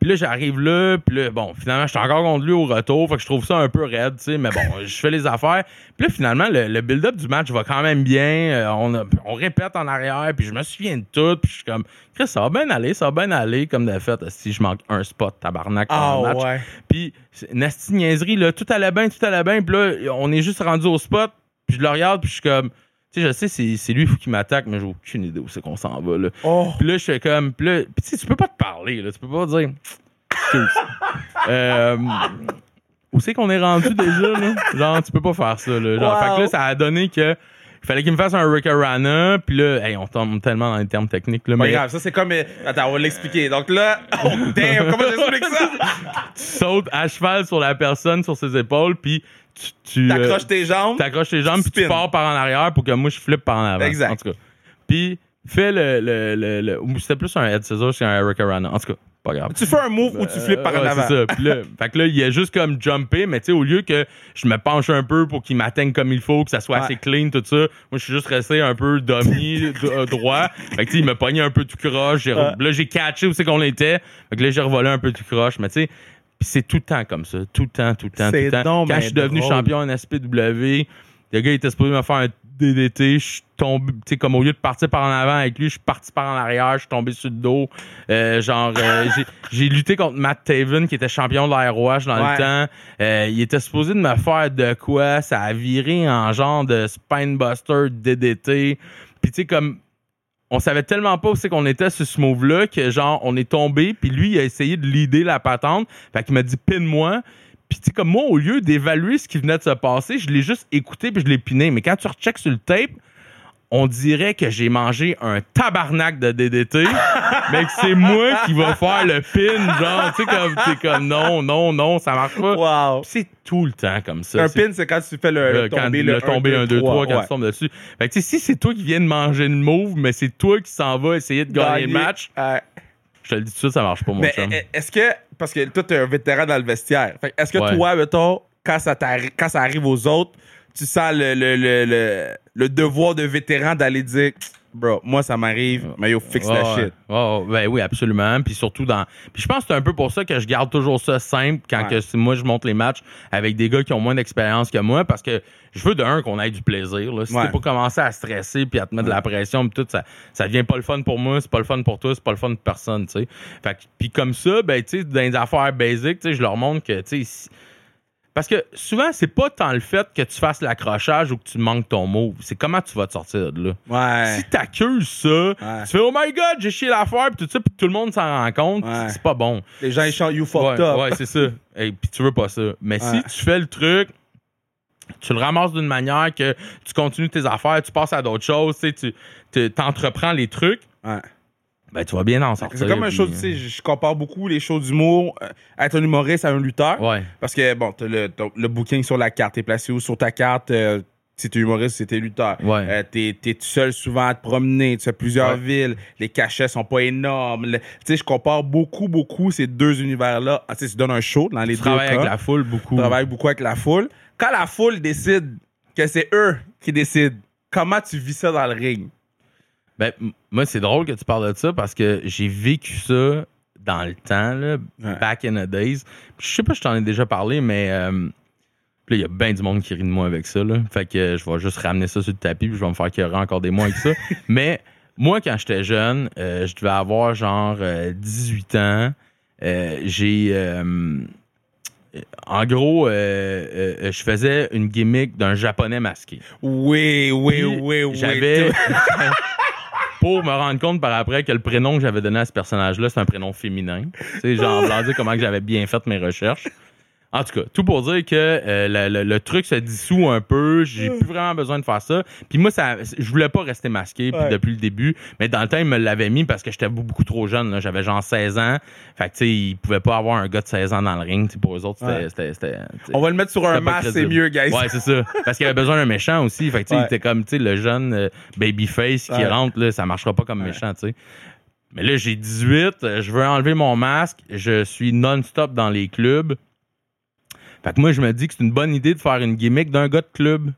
[SPEAKER 2] Puis là, j'arrive là, puis là, bon, finalement, je suis encore contre lui au retour, fait que je trouve ça un peu raide, tu sais, mais bon, je fais les affaires. Puis là, finalement, le, le build-up du match va quand même bien. Euh, on, a- on répète en arrière, puis je me souviens de tout, puis je suis comme, Chris, ça va bien aller, ça va bien aller, comme de fait, si je manque un spot, tabarnak,
[SPEAKER 1] Ah
[SPEAKER 2] pendant le match.
[SPEAKER 1] ouais.
[SPEAKER 2] Puis, de niaiserie, là, tout allait bien, tout allait bien. Puis là, on est juste rendu au spot, puis je le regarde, puis je suis comme, tu sais, je sais, c'est, c'est lui qui m'attaque, mais j'ai aucune idée où c'est qu'on s'en va, là.
[SPEAKER 1] Oh.
[SPEAKER 2] Puis là, je fais comme, puis là, puis tu sais, tu peux pas te parler, là, tu peux pas dire, euh, où c'est qu'on est rendu déjà, là? Genre, tu peux pas faire ça, là. Genre,
[SPEAKER 1] Wow.
[SPEAKER 2] fait que là, ça a donné que. Il fallait qu'il me fasse un Rickarana, puis là, hey, on tombe tellement dans les termes techniques, là,
[SPEAKER 1] Pas
[SPEAKER 2] mais
[SPEAKER 1] grave, ça c'est comme. Attends, on va l'expliquer. Donc là, oh damn, comment j'explique ça?
[SPEAKER 2] tu sautes à cheval sur la personne, sur ses épaules, puis tu. euh,
[SPEAKER 1] T'accroches tes jambes.
[SPEAKER 2] t'accroches tes jambes, puis tu pars par en arrière pour que moi, je flippe par en avant.
[SPEAKER 1] Exact.
[SPEAKER 2] En tout cas. Puis, fais le. le, le, c'était plus un head scissors qu'un Rickarana. En tout cas, pas grave.
[SPEAKER 1] Tu fais un move où tu flippes par
[SPEAKER 2] Euh,
[SPEAKER 1] en
[SPEAKER 2] ouais,
[SPEAKER 1] avant.
[SPEAKER 2] C'est ça. Puis là, fait que là, il a juste comme jumpé, mais tu sais, au lieu que je me penche un peu pour qu'il m'atteigne comme il faut, que ça soit
[SPEAKER 1] Ouais.
[SPEAKER 2] assez clean, tout ça, moi, je suis juste resté un peu dummy, euh, droit. Fait que tu sais, il m'a pogné un peu tout croche.
[SPEAKER 1] Ouais.
[SPEAKER 2] Là, j'ai catché où c'est qu'on était. Fait que là, j'ai revolé un peu tout croche. Mais tu sais, puis c'est tout le temps comme ça. Tout le temps, tout le temps, tout le temps. Quand
[SPEAKER 1] ben
[SPEAKER 2] je suis devenu
[SPEAKER 1] drôle.
[SPEAKER 2] champion en SPW, le gars il était supposé me faire un DDT, je suis tombé, tu sais, comme au lieu de partir par en avant avec lui, je suis parti par en arrière, je suis tombé sur le dos. Euh, genre, euh, j'ai- lutté contre Matt Taven, qui était champion de l'AROH dans
[SPEAKER 1] Ouais.
[SPEAKER 2] le temps. Euh, il était supposé de me faire de quoi, ça a viré en genre de Spinebuster DDT. Puis tu sais, comme, on savait tellement pas où c'est qu'on était sur ce move-là que genre, on est tombé, puis lui, il a essayé de leader la patente. Fait qu'il m'a dit, pine-moi. Puis, tu comme moi, au lieu d'évaluer ce qui venait de se passer, je l'ai juste écouté puis je l'ai piné. Mais quand tu rechecks sur le tape, on dirait que j'ai mangé un tabarnak de DDT, mais que c'est moi qui va faire le pin, genre, tu sais, comme, t'es comme, non, non, non, ça marche pas.
[SPEAKER 1] Wow.
[SPEAKER 2] C'est tout le temps comme ça.
[SPEAKER 1] Un pin, c'est quand tu fais le,
[SPEAKER 2] euh,
[SPEAKER 1] le
[SPEAKER 2] quand
[SPEAKER 1] tomber,
[SPEAKER 2] le,
[SPEAKER 1] le
[SPEAKER 2] tomber 1, 2, 3, quand
[SPEAKER 1] ouais.
[SPEAKER 2] tu tombes dessus. Fait que, tu sais, si c'est toi qui viens de manger une move, mais c'est toi qui s'en va essayer de gagner le match, je te le dis tout de suite, ça marche pas, mon
[SPEAKER 1] Mais
[SPEAKER 2] chum.
[SPEAKER 1] est-ce que, parce que toi, t'es un vétéran dans le vestiaire, fait est-ce que
[SPEAKER 2] Ouais.
[SPEAKER 1] toi, mettons, quand ça, quand ça arrive aux autres, tu sens le, le, le, devoir de vétéran d'aller dire, bro, moi, ça m'arrive, mais yo, fixe la
[SPEAKER 2] Ouais,
[SPEAKER 1] shit.
[SPEAKER 2] ouais, ben oui, absolument. Puis surtout dans. Puis je pense que c'est un peu pour ça que je garde toujours ça simple quand
[SPEAKER 1] Ouais.
[SPEAKER 2] que c'est- moi je monte les matchs avec des gars qui ont moins d'expérience que moi parce que je veux de un qu'on ait du plaisir. Là. Si
[SPEAKER 1] Ouais.
[SPEAKER 2] t'es pas commencé à stresser puis à te mettre de la pression puis tout, ça, ça devient pas le fun pour moi, c'est pas le fun pour toi, c'est pas le fun pour personne, tu sais. Fait puis comme ça, ben tu sais, dans les affaires basiques, tu sais, je leur montre que tu sais. Parce que souvent, c'est pas tant le fait que tu fasses l'accrochage ou que tu manques ton move. C'est comment tu vas te sortir de là.
[SPEAKER 1] Ouais.
[SPEAKER 2] Si t'accuses ça,
[SPEAKER 1] Ouais.
[SPEAKER 2] tu fais Oh my god, j'ai chié l'affaire, puis tout ça, puis tout le monde s'en rend compte,
[SPEAKER 1] Ouais.
[SPEAKER 2] c'est pas bon.
[SPEAKER 1] Les gens, ils chantent You fucked up.
[SPEAKER 2] ouais, c'est ça. Et puis tu veux pas ça. Mais si tu fais le truc, tu le ramasses d'une manière que tu continues tes affaires, tu passes à d'autres choses, tu sais, tu tu- t'entreprends les trucs,
[SPEAKER 1] Ouais.
[SPEAKER 2] Ben tu vas bien en sortir.
[SPEAKER 1] C'est comme un
[SPEAKER 2] puis,
[SPEAKER 1] show, tu sais, je je compare beaucoup les shows d'humour, euh, être un humoriste à un lutteur.
[SPEAKER 2] Ouais.
[SPEAKER 1] Parce que, bon, t'as le, t'as le booking sur la carte, t'es placé où sur ta carte, euh, si t'es humoriste, si t'es lutteur.
[SPEAKER 2] Ouais.
[SPEAKER 1] Euh, t'es, t'es tout seul souvent à te promener, tu fais plusieurs
[SPEAKER 2] Ouais.
[SPEAKER 1] villes, les cachets sont pas énormes. Tu sais, je compare beaucoup, beaucoup ces deux univers-là. Ah, tu sais, tu donnes un show dans les
[SPEAKER 2] Tu
[SPEAKER 1] deux
[SPEAKER 2] travailles
[SPEAKER 1] cas.
[SPEAKER 2] avec la foule beaucoup.
[SPEAKER 1] Tu travailles beaucoup avec la foule. Quand la foule décide que c'est eux qui décident, comment tu vis ça dans le ring?
[SPEAKER 2] Ben, moi, c'est drôle que tu parles de ça parce que j'ai vécu ça dans le temps, là,
[SPEAKER 1] Ouais.
[SPEAKER 2] back in the days. Puis je sais pas si je t'en ai déjà parlé, mais euh, il y a bien du monde qui rit de moi avec ça. Là. Fait que euh, je vais juste ramener ça sur le tapis puis je vais me faire qu'il encore des mois avec ça. mais moi, quand j'étais jeune, euh, je devais avoir genre euh, 18 ans. Euh, j'ai. euh, en gros, je faisais une gimmick d'un japonais masqué.
[SPEAKER 1] Oui, oui,
[SPEAKER 2] Puis,
[SPEAKER 1] oui, oui.
[SPEAKER 2] J'avais. pour me rendre compte par après que le prénom que j'avais donné à ce personnage-là, c'est un prénom féminin. Tu sais, genre, dire comment que j'avais bien fait mes recherches. En tout cas, tout pour dire que euh, le, le- le truc se dissout un peu. J'ai plus vraiment besoin de faire ça. Puis moi, ça, je voulais pas rester masqué
[SPEAKER 1] Ouais.
[SPEAKER 2] depuis le début. Mais dans le temps, il me l'avait mis parce que j'étais beaucoup trop jeune. J'avais genre 16 ans. Fait que, tu sais, ils pouvaient pas avoir un gars de 16 ans dans le ring. Pour eux autres, c'était.
[SPEAKER 1] Ouais. On va le mettre sur un masque, c'est mieux, guys.
[SPEAKER 2] Ouais, c'est ça. Parce qu'il avait besoin d'un méchant aussi. Fait que, tu sais, il était comme, tu sais, le jeune euh, babyface qui rentre, là, ça marchera pas comme méchant, tu sais. Mais là, j'ai 18, euh, je veux enlever mon masque, je suis non-stop dans les clubs. Fait que moi, je me dis que c'est une bonne idée de faire une gimmick d'un gars de club.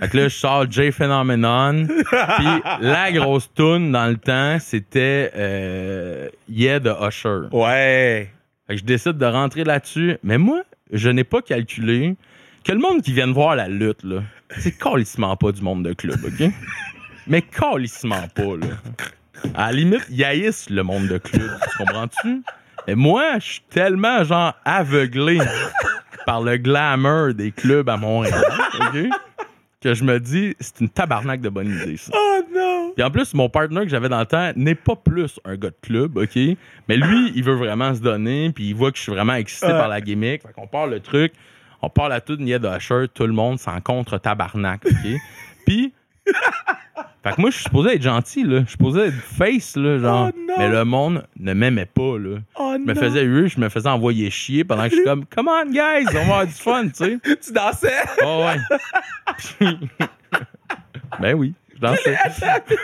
[SPEAKER 2] Fait que là, je sors J Phenomenon. Puis la grosse tune dans le temps, c'était euh, Yeah de Usher.
[SPEAKER 1] Ouais.
[SPEAKER 2] Fait que je décide de rentrer là-dessus. Mais moi, je n'ai pas calculé que le monde qui vient de voir la lutte, là, c'est calissement pas du monde de club, OK? Mais calissement pas, là. À la limite, ils haïssent le monde de club, tu comprends-tu? Mais moi, je suis tellement, genre, aveuglé par le glamour des clubs à Montréal, OK? Que je me dis, c'est une tabarnak de bonne idée, ça.
[SPEAKER 1] Oh non.
[SPEAKER 2] Puis en plus, mon partner que j'avais dans le temps n'est pas plus un gars de club, OK? Mais lui, il veut vraiment se donner, puis il voit que je suis vraiment excité par la gimmick. Fait qu'on part le truc, on part la toute niette de Usher, tout le monde s'en contre tabarnak, OK? puis, fait que moi, je suis supposé être gentil, là. Je suis supposé être face, là, genre.
[SPEAKER 1] Oh
[SPEAKER 2] mais le monde ne m'aimait pas, là.
[SPEAKER 1] Oh
[SPEAKER 2] Je me faisais huer, je me faisais envoyer chier pendant que je suis comme, come on, guys, on va avoir du fun, tu sais.
[SPEAKER 1] Tu dansais?
[SPEAKER 2] Oh, ouais. Ben oui, je dansais.
[SPEAKER 1] Puis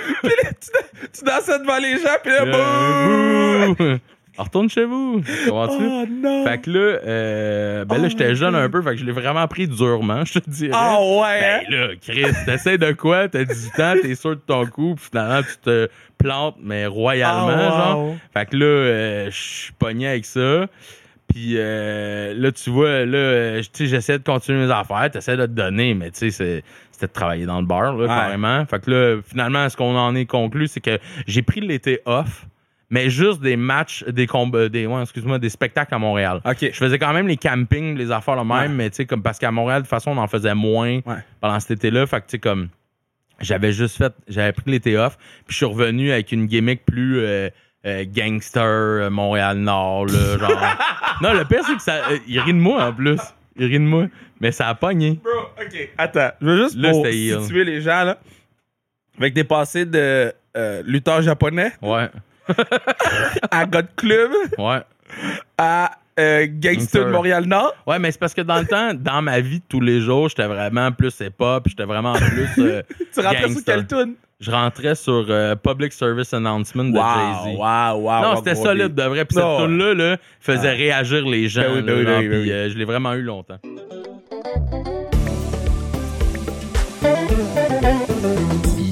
[SPEAKER 1] là, tu, tu dansais devant les gens, puis là,
[SPEAKER 2] Euh,
[SPEAKER 1] bouh!
[SPEAKER 2] Retourne chez vous.
[SPEAKER 1] Oh non.
[SPEAKER 2] Fait que là, euh, ben là,
[SPEAKER 1] Oh
[SPEAKER 2] j'étais jeune un peu, fait que je l'ai vraiment pris durement, je te dirais.
[SPEAKER 1] Ah ouais, hein?
[SPEAKER 2] Ben là, Chris, t'essaies de quoi? T'as 18 ans, t'es sûr de ton coup, puis finalement, tu te plantes, mais royalement,
[SPEAKER 1] Ah,
[SPEAKER 2] genre. Fait que là, euh, je suis pogné avec ça. Puis euh, là, tu vois, là, j'essaie de continuer mes affaires, t'essaies de te donner, mais tu sais, c'était de travailler dans le bar, là,
[SPEAKER 1] Ouais.
[SPEAKER 2] carrément. Fait que là, finalement, ce qu'on en est conclu, c'est que j'ai pris l'été off, mais juste des matchs, des combats, des, ouais, excuse-moi, des spectacles à Montréal. Je faisais quand même les campings, les affaires le même,
[SPEAKER 1] Ouais.
[SPEAKER 2] mais tu sais, comme parce qu'à Montréal, de toute façon, on en faisait moins
[SPEAKER 1] Ouais.
[SPEAKER 2] pendant cet été-là. Fait que tu sais, comme j'avais juste fait, j'avais pris l'été off, puis je suis revenu avec une gimmick plus euh, euh, gangster, euh, Montréal-Nord, là, genre. non, le pire, c'est que ça, euh, il rit de moi en plus. Il rit de moi. Mais ça a pogné.
[SPEAKER 1] Bro, ok, attends. Je veux juste
[SPEAKER 2] Là,
[SPEAKER 1] pour situer les gens, là. Avec des passés de euh, lutteur japonais
[SPEAKER 2] Ouais.
[SPEAKER 1] À God Club
[SPEAKER 2] Ouais.
[SPEAKER 1] à euh, Gangster de Montréal-Nord.
[SPEAKER 2] Ouais, mais c'est parce que dans le temps, dans ma vie de tous les jours, j'étais vraiment plus hip-hop, j'étais vraiment plus. euh,
[SPEAKER 1] Tu rentrais sur quelle tune?
[SPEAKER 2] je rentrais sur euh, Public Service Announcement de Jay-Z.
[SPEAKER 1] wow, wow.
[SPEAKER 2] non, c'était solide de vrai. Puis cette tune-là là, faisait réagir les gens.
[SPEAKER 1] Ben oui, ben oui,
[SPEAKER 2] là,
[SPEAKER 1] ben oui.
[SPEAKER 2] euh, je l'ai vraiment eu longtemps.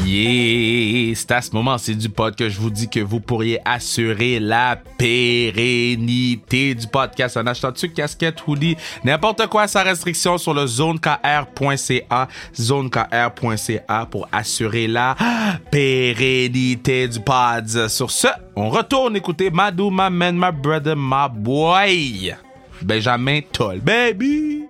[SPEAKER 4] Yeah! C'est à ce moment-ci du pod que je vous dis que vous pourriez assurer la pérennité du podcast en achetant dessus casquette, hoodie, n'importe quoi sans restriction sur le zonekr.ca, zonekr.ca pour assurer la pérennité du pod. Sur ce, on retourne écouter Madou, my man, my brother, my boy, Benjamin Toll, baby!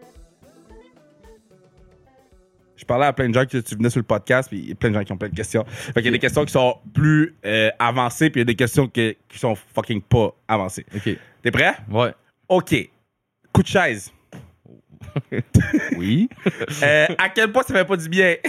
[SPEAKER 1] Je parlais à plein de gens que tu venais sur le podcast, puis il y a plein de gens qui ont plein de questions. Fait qu'il y a des questions qui sont plus euh, avancées, puis il y a des questions que- qui sont fucking pas avancées.
[SPEAKER 2] OK.
[SPEAKER 1] T'es prêt?
[SPEAKER 2] Ouais.
[SPEAKER 1] OK. Coup de chaise.
[SPEAKER 2] Oui.
[SPEAKER 1] Euh, à quel point ça fait pas du bien?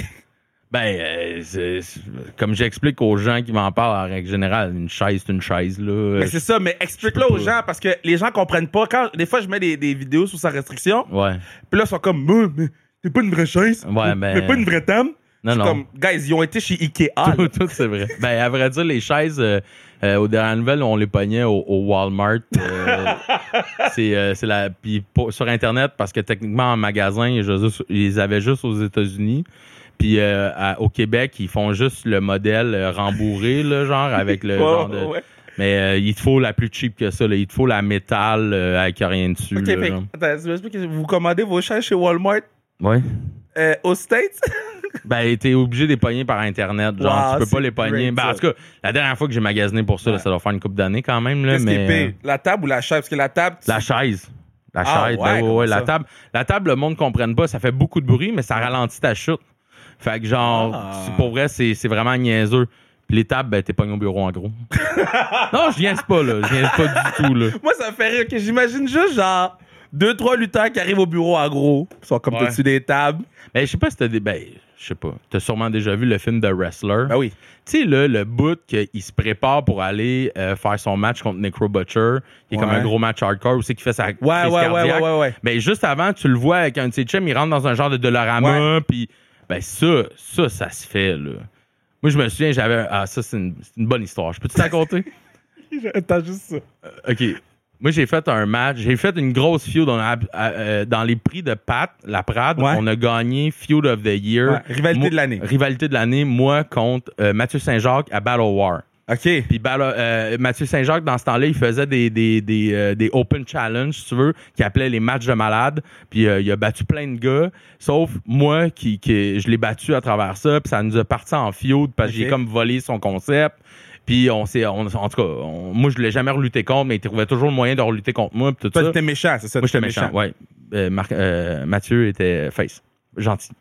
[SPEAKER 2] Ben, euh, c'est- c'est- comme j'explique aux gens qui m'en parlent en règle générale, une chaise, c'est une chaise, là.
[SPEAKER 1] Mais c'est ça, mais explique-le aux
[SPEAKER 2] pas.
[SPEAKER 1] gens parce que les gens comprennent pas. Quand, des fois, je mets des, des vidéos sous sa restriction,
[SPEAKER 2] Ouais.
[SPEAKER 1] puis là, ils sont comme, mais, mais c'est pas une vraie chaise.
[SPEAKER 2] Ouais,
[SPEAKER 1] mais
[SPEAKER 2] ben-
[SPEAKER 1] pas une vraie table.
[SPEAKER 2] Non, non.
[SPEAKER 1] comme, guys, ils ont été chez Ikea.
[SPEAKER 2] tout, tout, c'est vrai. Ben, à vrai dire, les chaises, euh, euh, aux dernières nouvelles, on les pognait au, au Walmart. euh, c'est euh, c'est la. Puis sur Internet, parce que techniquement, en magasin, ils ils les avaient juste aux États-Unis. Puis euh, au Québec, ils font juste le modèle rembourré, là, genre, avec le genre de.
[SPEAKER 1] ouais.
[SPEAKER 2] Mais euh, il te faut la plus cheap que ça. Là. Il te faut la métal euh, avec rien dessus. Là,
[SPEAKER 1] fait, attends, vous commandez vos chaises chez Walmart
[SPEAKER 2] Ouais.
[SPEAKER 1] euh, aux States?
[SPEAKER 2] Ben, t'es obligé de les pogner par Internet. Genre,
[SPEAKER 1] Wow,
[SPEAKER 2] tu peux pas les pogner. Ben, en tout cas, la dernière fois que j'ai magasiné pour ça, là, ça doit faire une couple d'années quand même. Là,
[SPEAKER 1] Qu'est-ce qui
[SPEAKER 2] mais,
[SPEAKER 1] est pire?
[SPEAKER 2] euh,
[SPEAKER 1] La table ou la chaise? Parce que la table. tu-
[SPEAKER 2] La chaise. La
[SPEAKER 1] Ah,
[SPEAKER 2] chaise,
[SPEAKER 1] ouais,
[SPEAKER 2] ben ouais, ouais, la table. La table, le monde ne comprenne pas, ça fait beaucoup de bruit, mais ça ralentit ta chute. Fait que genre,
[SPEAKER 1] Ah.
[SPEAKER 2] pour vrai, c'est c'est vraiment niaiseux. Puis les tables, ben, t'es pogné au bureau en gros. non, je viens pas, là. Je viens pas du tout, là.
[SPEAKER 1] Moi, ça me fait rire que j'imagine juste genre deux, trois lutteurs qui arrivent au bureau en gros. Ils sont comme
[SPEAKER 2] Ouais.
[SPEAKER 1] dessus des tables.
[SPEAKER 2] Ben, je sais pas si t'as des. Ben, je sais pas. T'as sûrement déjà vu le film The Wrestler.
[SPEAKER 1] Ben oui.
[SPEAKER 2] Tu sais, là, le bout qu'il se prépare pour aller euh, faire son match contre Necro Butcher, qui est comme
[SPEAKER 1] Ouais.
[SPEAKER 2] un gros match hardcore, où c'est qu'il fait sa
[SPEAKER 1] Ouais,
[SPEAKER 2] crise
[SPEAKER 1] ouais, ouais,
[SPEAKER 2] cardiaque.
[SPEAKER 1] ouais, ouais, ouais.
[SPEAKER 2] Ben, juste avant, tu le vois avec un de ses chums, il rentre dans un genre de Dollarama, puis ben, ça, ça, ça se fait, là. Moi, je me souviens, j'avais. Ah, ça, c'est une, c'est une bonne histoire. Je peux-tu te raconter?
[SPEAKER 1] Attends juste ça.
[SPEAKER 2] OK. Moi, j'ai fait un match. J'ai fait une grosse feud. Euh, dans les prix de Pat, la Prade,
[SPEAKER 1] Ouais.
[SPEAKER 2] on a gagné Feud of the Year.
[SPEAKER 1] Ouais, rivalité
[SPEAKER 2] Moi-
[SPEAKER 1] de l'année.
[SPEAKER 2] Rivalité de l'année, moi contre euh, Mathieu Saint-Jacques à Battle War.
[SPEAKER 1] OK.
[SPEAKER 2] Puis euh, Mathieu Saint-Jacques, dans ce temps-là, il faisait des, des, des, euh, des Open Challenge, si tu veux, qui appelait les matchs de malade. Puis euh, il a battu plein de gars, sauf moi, qui, qui je l'ai battu à travers ça. Puis ça nous a parti en feud parce que j'ai comme volé son concept. Puis on s'est, en tout cas, on- moi je l'ai jamais reluté contre, mais il trouvait toujours le moyen de relutter contre moi. Puis tout
[SPEAKER 1] Toi,
[SPEAKER 2] ça.
[SPEAKER 1] t'étais méchant, c'est ça?
[SPEAKER 2] Moi, j'étais méchant, ouais. Euh, euh, Mathieu était face. Gentil.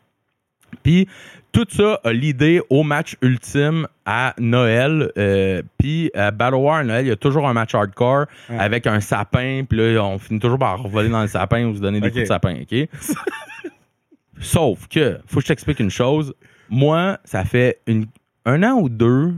[SPEAKER 2] Puis, tout ça a l'idée au match ultime à Noël. euh, puis, à Battle War à Noël, il y a toujours un match hardcore
[SPEAKER 1] Ouais.
[SPEAKER 2] avec un sapin. Puis là, on finit toujours par voler dans le sapin ou se donner des coups de sapin, OK? Sauf que, faut que je t'explique une chose. Moi, ça fait une- un an ou deux.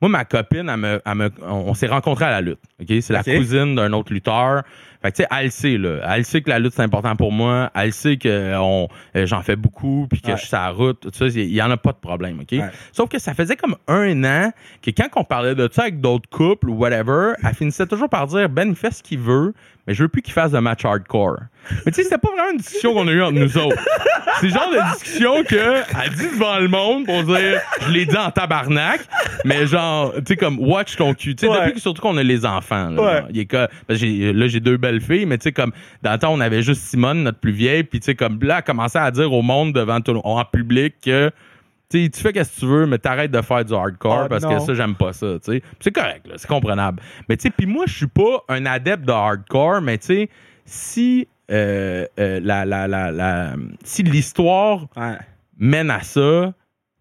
[SPEAKER 2] Moi, ma copine, elle me, elle me- on, s'est rencontrés à la lutte. C'est la cousine d'un autre lutteur. Fait que, tu sais, elle le sait, là. Elle sait que la lutte, c'est important pour moi. Elle sait que on- euh, j'en fais beaucoup, puis que
[SPEAKER 1] Ouais.
[SPEAKER 2] je suis sur la route, tout ça. Il y en a pas de problème, OK?
[SPEAKER 1] Ouais.
[SPEAKER 2] Sauf que ça faisait comme un an que quand on parlait de ça avec d'autres couples ou whatever, elle finissait toujours par dire Ben, il fait ce qu'il veut, mais je veux plus qu'il fasse de match hardcore. Mais tu sais, c'était pas vraiment une discussion qu'on a eue entre nous autres. C'est le genre de discussion que elle dit devant le monde pour dire je l'ai dit en tabarnak, mais genre, tu sais, comme watch ton cul. Tu sais,
[SPEAKER 1] Ouais.
[SPEAKER 2] depuis que surtout qu'on a les enfants. Là,
[SPEAKER 1] Ouais.
[SPEAKER 2] il est que- parce que j'ai- là, j'ai deux belles filles, mais tu sais, comme dans le temps, on avait juste Simone, notre plus vieille, puis tu sais, comme là, elle commençait à dire au monde devant tout, en public que. Tu sais, tu fais ce que tu veux, mais t'arrêtes de faire du hardcore
[SPEAKER 1] Ah,
[SPEAKER 2] parce
[SPEAKER 1] non.
[SPEAKER 2] que ça, j'aime pas ça. tu C'est correct, là, c'est comprenable. Mais tu sais, puis moi, je suis pas un adepte de hardcore, mais tu sais, si euh, euh, la, la, la, la- si l'histoire
[SPEAKER 1] Ouais.
[SPEAKER 2] mène à ça,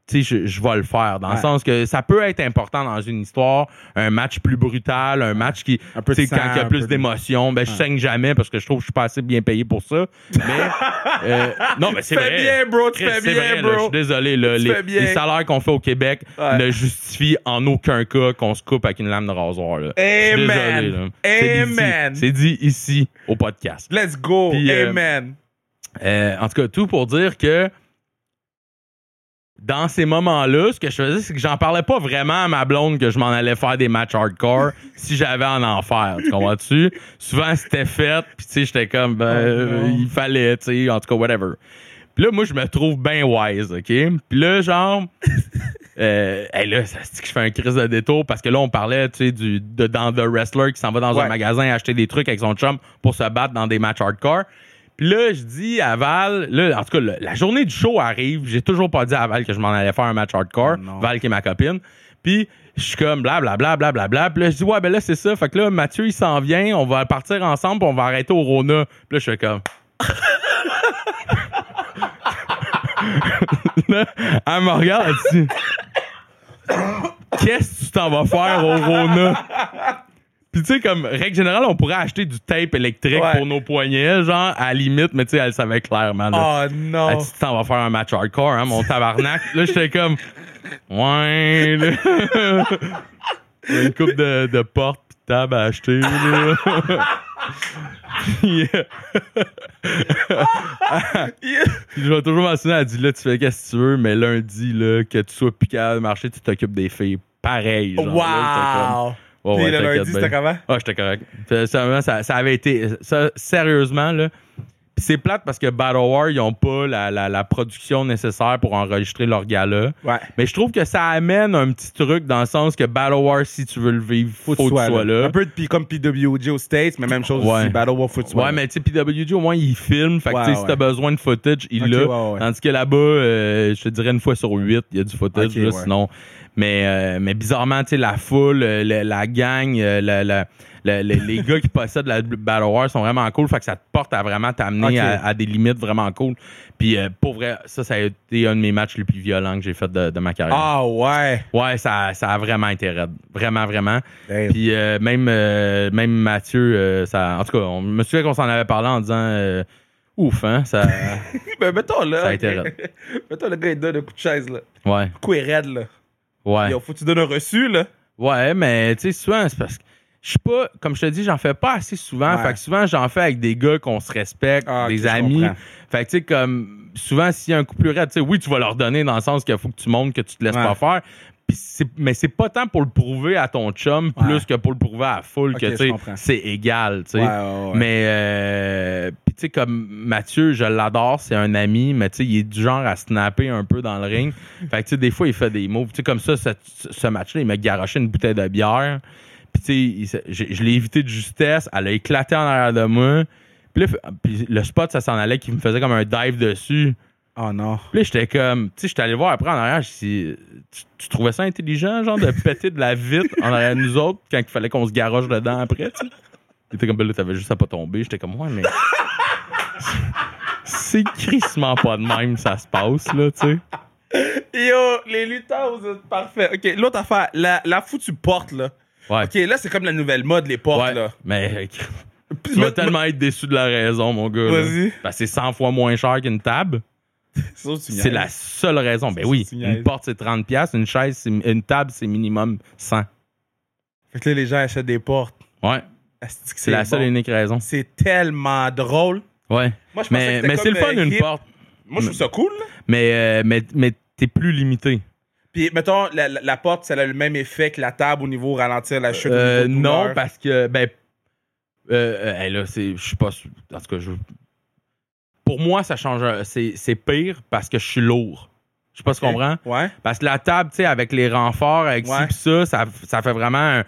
[SPEAKER 2] tu sais, je, je vais le faire. Dans le sens que ça peut être important dans une histoire, un match plus brutal, un match qui,
[SPEAKER 1] Un peu de
[SPEAKER 2] quand il y a plus d'émotions, ben, je saigne jamais parce que je trouve que je suis pas assez bien payé pour ça. Mais, euh, non, mais c'est
[SPEAKER 1] Tu fais
[SPEAKER 2] vrai.
[SPEAKER 1] bien, bro, tu fais bien, bro.
[SPEAKER 2] Je suis désolé, là, les, salaires qu'on fait au Québec
[SPEAKER 1] Ouais.
[SPEAKER 2] ne justifient en aucun cas qu'on se coupe avec une lame de rasoir. Là.
[SPEAKER 1] Amen.
[SPEAKER 2] désolé, là. C'est dit-
[SPEAKER 1] Amen.
[SPEAKER 2] C'est dit ici au podcast.
[SPEAKER 1] Let's go.
[SPEAKER 2] Euh,
[SPEAKER 1] Amen.
[SPEAKER 2] Euh, en tout cas, tout pour dire que dans ces moments-là, ce que je faisais, c'est que j'en parlais pas vraiment à ma blonde que je m'en allais faire des matchs hardcore si j'avais en enfer. Tu comprends-tu? Souvent, c'était fait, puis tu sais, j'étais comme, ben, euh, il fallait, tu sais, en tout cas, whatever. Puis là, moi, je me trouve bien wise, OK? Puis là, genre, euh, hey, là, ça se dit que je fais un crise de détour parce que là, on parlait, tu sais, du, de, dans The Wrestler qui s'en va dans
[SPEAKER 1] Ouais.
[SPEAKER 2] un magasin acheter des trucs avec son chum pour se battre dans des matchs hardcore. Là, je dis à Val, là, en tout cas, la journée du show arrive. J'ai toujours pas dit à Val que je m'en allais faire un match hardcore.
[SPEAKER 1] Non.
[SPEAKER 2] Val qui est ma copine. Puis je suis comme blablabla, blablabla. Puis là, je dis, ouais, ben là, c'est ça. Fait que là, Mathieu, il s'en vient. On va partir ensemble. Puis on va arrêter au Rona. Puis là, je suis comme. là, elle me regarde, elle dit, Qu'est-ce que tu t'en vas faire au Rona? Puis tu sais, comme règle générale, on pourrait acheter du tape électrique
[SPEAKER 1] Ouais.
[SPEAKER 2] pour nos poignets, genre, à la limite, mais tu sais, elle savait clairement. là.
[SPEAKER 1] Oh non.
[SPEAKER 2] Elle dit, t'en vas faire un match hardcore, hein, mon tabarnak. là, j'étais comme, ouais, là. Une coupe de, de portes pis de table à acheter, là. Euh, je vais toujours mentionner, elle dit, là, tu fais qu'est-ce que tu veux, mais lundi, là, que tu sois piqué à marché, tu t'occupes des filles. Pareil, genre. là, Ouais,
[SPEAKER 1] Puis
[SPEAKER 2] ouais,
[SPEAKER 1] le lundi, c'était comment?
[SPEAKER 2] Ah, j'étais correct. Ça, ça- ça avait été. Ça, sérieusement, là. C'est plate parce que Battle War, ils ont pas la, la- la production nécessaire pour enregistrer leur gala.
[SPEAKER 1] Ouais.
[SPEAKER 2] Mais je trouve que ça amène un petit truc dans le sens que Battle War, si tu veux le vivre, faut,
[SPEAKER 1] Faut que tu
[SPEAKER 2] sois là.
[SPEAKER 1] Un peu de, comme PWG aux States, mais même chose
[SPEAKER 2] Ouais.
[SPEAKER 1] aussi. Battle War, faut que tu sois
[SPEAKER 2] Ouais,
[SPEAKER 1] là.
[SPEAKER 2] mais tu sais, PWG, au moins, il filme. Fait que
[SPEAKER 1] Ouais,
[SPEAKER 2] si t'as besoin de footage, il
[SPEAKER 1] Ok,
[SPEAKER 2] l'a. Tandis que là-bas, euh, je te dirais une fois sur huit, il y a du footage, là, sinon. Mais, euh, mais bizarrement, tu sais, la foule, euh, la, la gang, la- les- gars qui possèdent la Battle War sont vraiment cool. Fait que ça te porte à vraiment t'amener à, à des limites vraiment cool. Puis euh, pour vrai, ça, ça a été un de mes matchs les plus violents que j'ai fait de, de ma carrière.
[SPEAKER 1] Ah ouais.
[SPEAKER 2] Ouais, ça, ça a vraiment été raide. Vraiment, vraiment.
[SPEAKER 1] Damn.
[SPEAKER 2] Puis euh, même, euh, même Mathieu, ça, en tout cas, on me souviens qu'on s'en avait parlé en disant ouf, hein, ça.
[SPEAKER 1] Ben, mettons là.
[SPEAKER 2] Ça a été raide.
[SPEAKER 1] mettons le gars, il donne un coup de chaise là.
[SPEAKER 2] Ouais,
[SPEAKER 1] Le coup est raide là.
[SPEAKER 2] ouais.
[SPEAKER 1] Yo, faut que tu donnes un reçu là.
[SPEAKER 2] Ouais, mais tu sais, souvent, c'est parce que je suis pas, comme je te dis, j'en fais pas assez souvent.
[SPEAKER 1] Ouais.
[SPEAKER 2] Fait que souvent, j'en fais avec des gars qu'on se respecte,
[SPEAKER 1] Ah,
[SPEAKER 2] des amis. Fait que tu sais, comme souvent, s'il y a un coup plus raide, tu sais, oui, tu vas leur donner dans le sens qu'il faut que tu montres que tu te laisses
[SPEAKER 1] Ouais.
[SPEAKER 2] pas faire. Mais c'est pas tant pour le prouver à ton chum,
[SPEAKER 1] Ouais.
[SPEAKER 2] plus que pour le prouver à la foule,
[SPEAKER 1] Ok,
[SPEAKER 2] que c'est égal, tu sais. Mais, euh, puis tu sais, comme Mathieu, je l'adore, c'est un ami, mais tu sais, il est du genre à snapper un peu dans le ring. Fait que tu sais, des fois, il fait des moves. Tu sais, comme ça, ce, ce match-là, il m'a garoché une bouteille de bière. Puis tu sais, je l'ai évité de justesse. Elle a éclaté en arrière de moi. Puis là, f- puis le spot, ça s'en allait, qui me faisait comme un dive dessus.
[SPEAKER 1] Oh non.
[SPEAKER 2] Puis là, j'étais comme, tu sais, j'étais allé voir après en arrière, je dis, tu, tu trouvais ça intelligent, genre, de péter de la vitre en arrière de nous autres quand il fallait qu'on se garoche dedans après, tu sais? Il était comme, ben là, t'avais juste à pas tomber. J'étais comme, ouais, mais. C'est crissement pas de même, ça se passe, là, tu sais.
[SPEAKER 1] Yo, les lutteurs, vous êtes parfaits. Ok, l'autre affaire, la, la foutue porte là.
[SPEAKER 2] Ouais.
[SPEAKER 1] Ok, là c'est comme la nouvelle mode, les portes
[SPEAKER 2] ouais.
[SPEAKER 1] là.
[SPEAKER 2] Mais tu vas
[SPEAKER 1] me-
[SPEAKER 2] tellement être déçu de la raison, mon gars.
[SPEAKER 1] Vas-y.
[SPEAKER 2] Parce que c'est 100 fois moins cher qu'une table. C'est la seule raison. Ben oui, une porte, c'est 30$, piastres, une chaise, une table, c'est minimum 100.
[SPEAKER 1] Fait que là, les gens achètent des portes.
[SPEAKER 2] Ouais. C'est la seule et unique raison.
[SPEAKER 1] C'est tellement drôle.
[SPEAKER 2] Ouais.
[SPEAKER 1] Moi, je
[SPEAKER 2] Mais, mais c'est le fun
[SPEAKER 1] hip.
[SPEAKER 2] porte.
[SPEAKER 1] Moi, je trouve ça cool. là.
[SPEAKER 2] Mais, euh, mais, mais t'es plus limité.
[SPEAKER 1] Puis, mettons, la, la- la porte, ça a le même effet que la table au niveau ralentir la chute.
[SPEAKER 2] Euh, non, parce que, ben, euh, euh, hey, là, c'est, je suis pas. En tout cas, je. Pour moi, ça change. C'est, c'est pire parce que je suis lourd. Je sais pas si tu comprends.
[SPEAKER 1] Ouais.
[SPEAKER 2] Parce que la table, tu sais, avec les renforts, avec ci
[SPEAKER 1] Ouais.
[SPEAKER 2] pis ça, ça, ça fait vraiment un.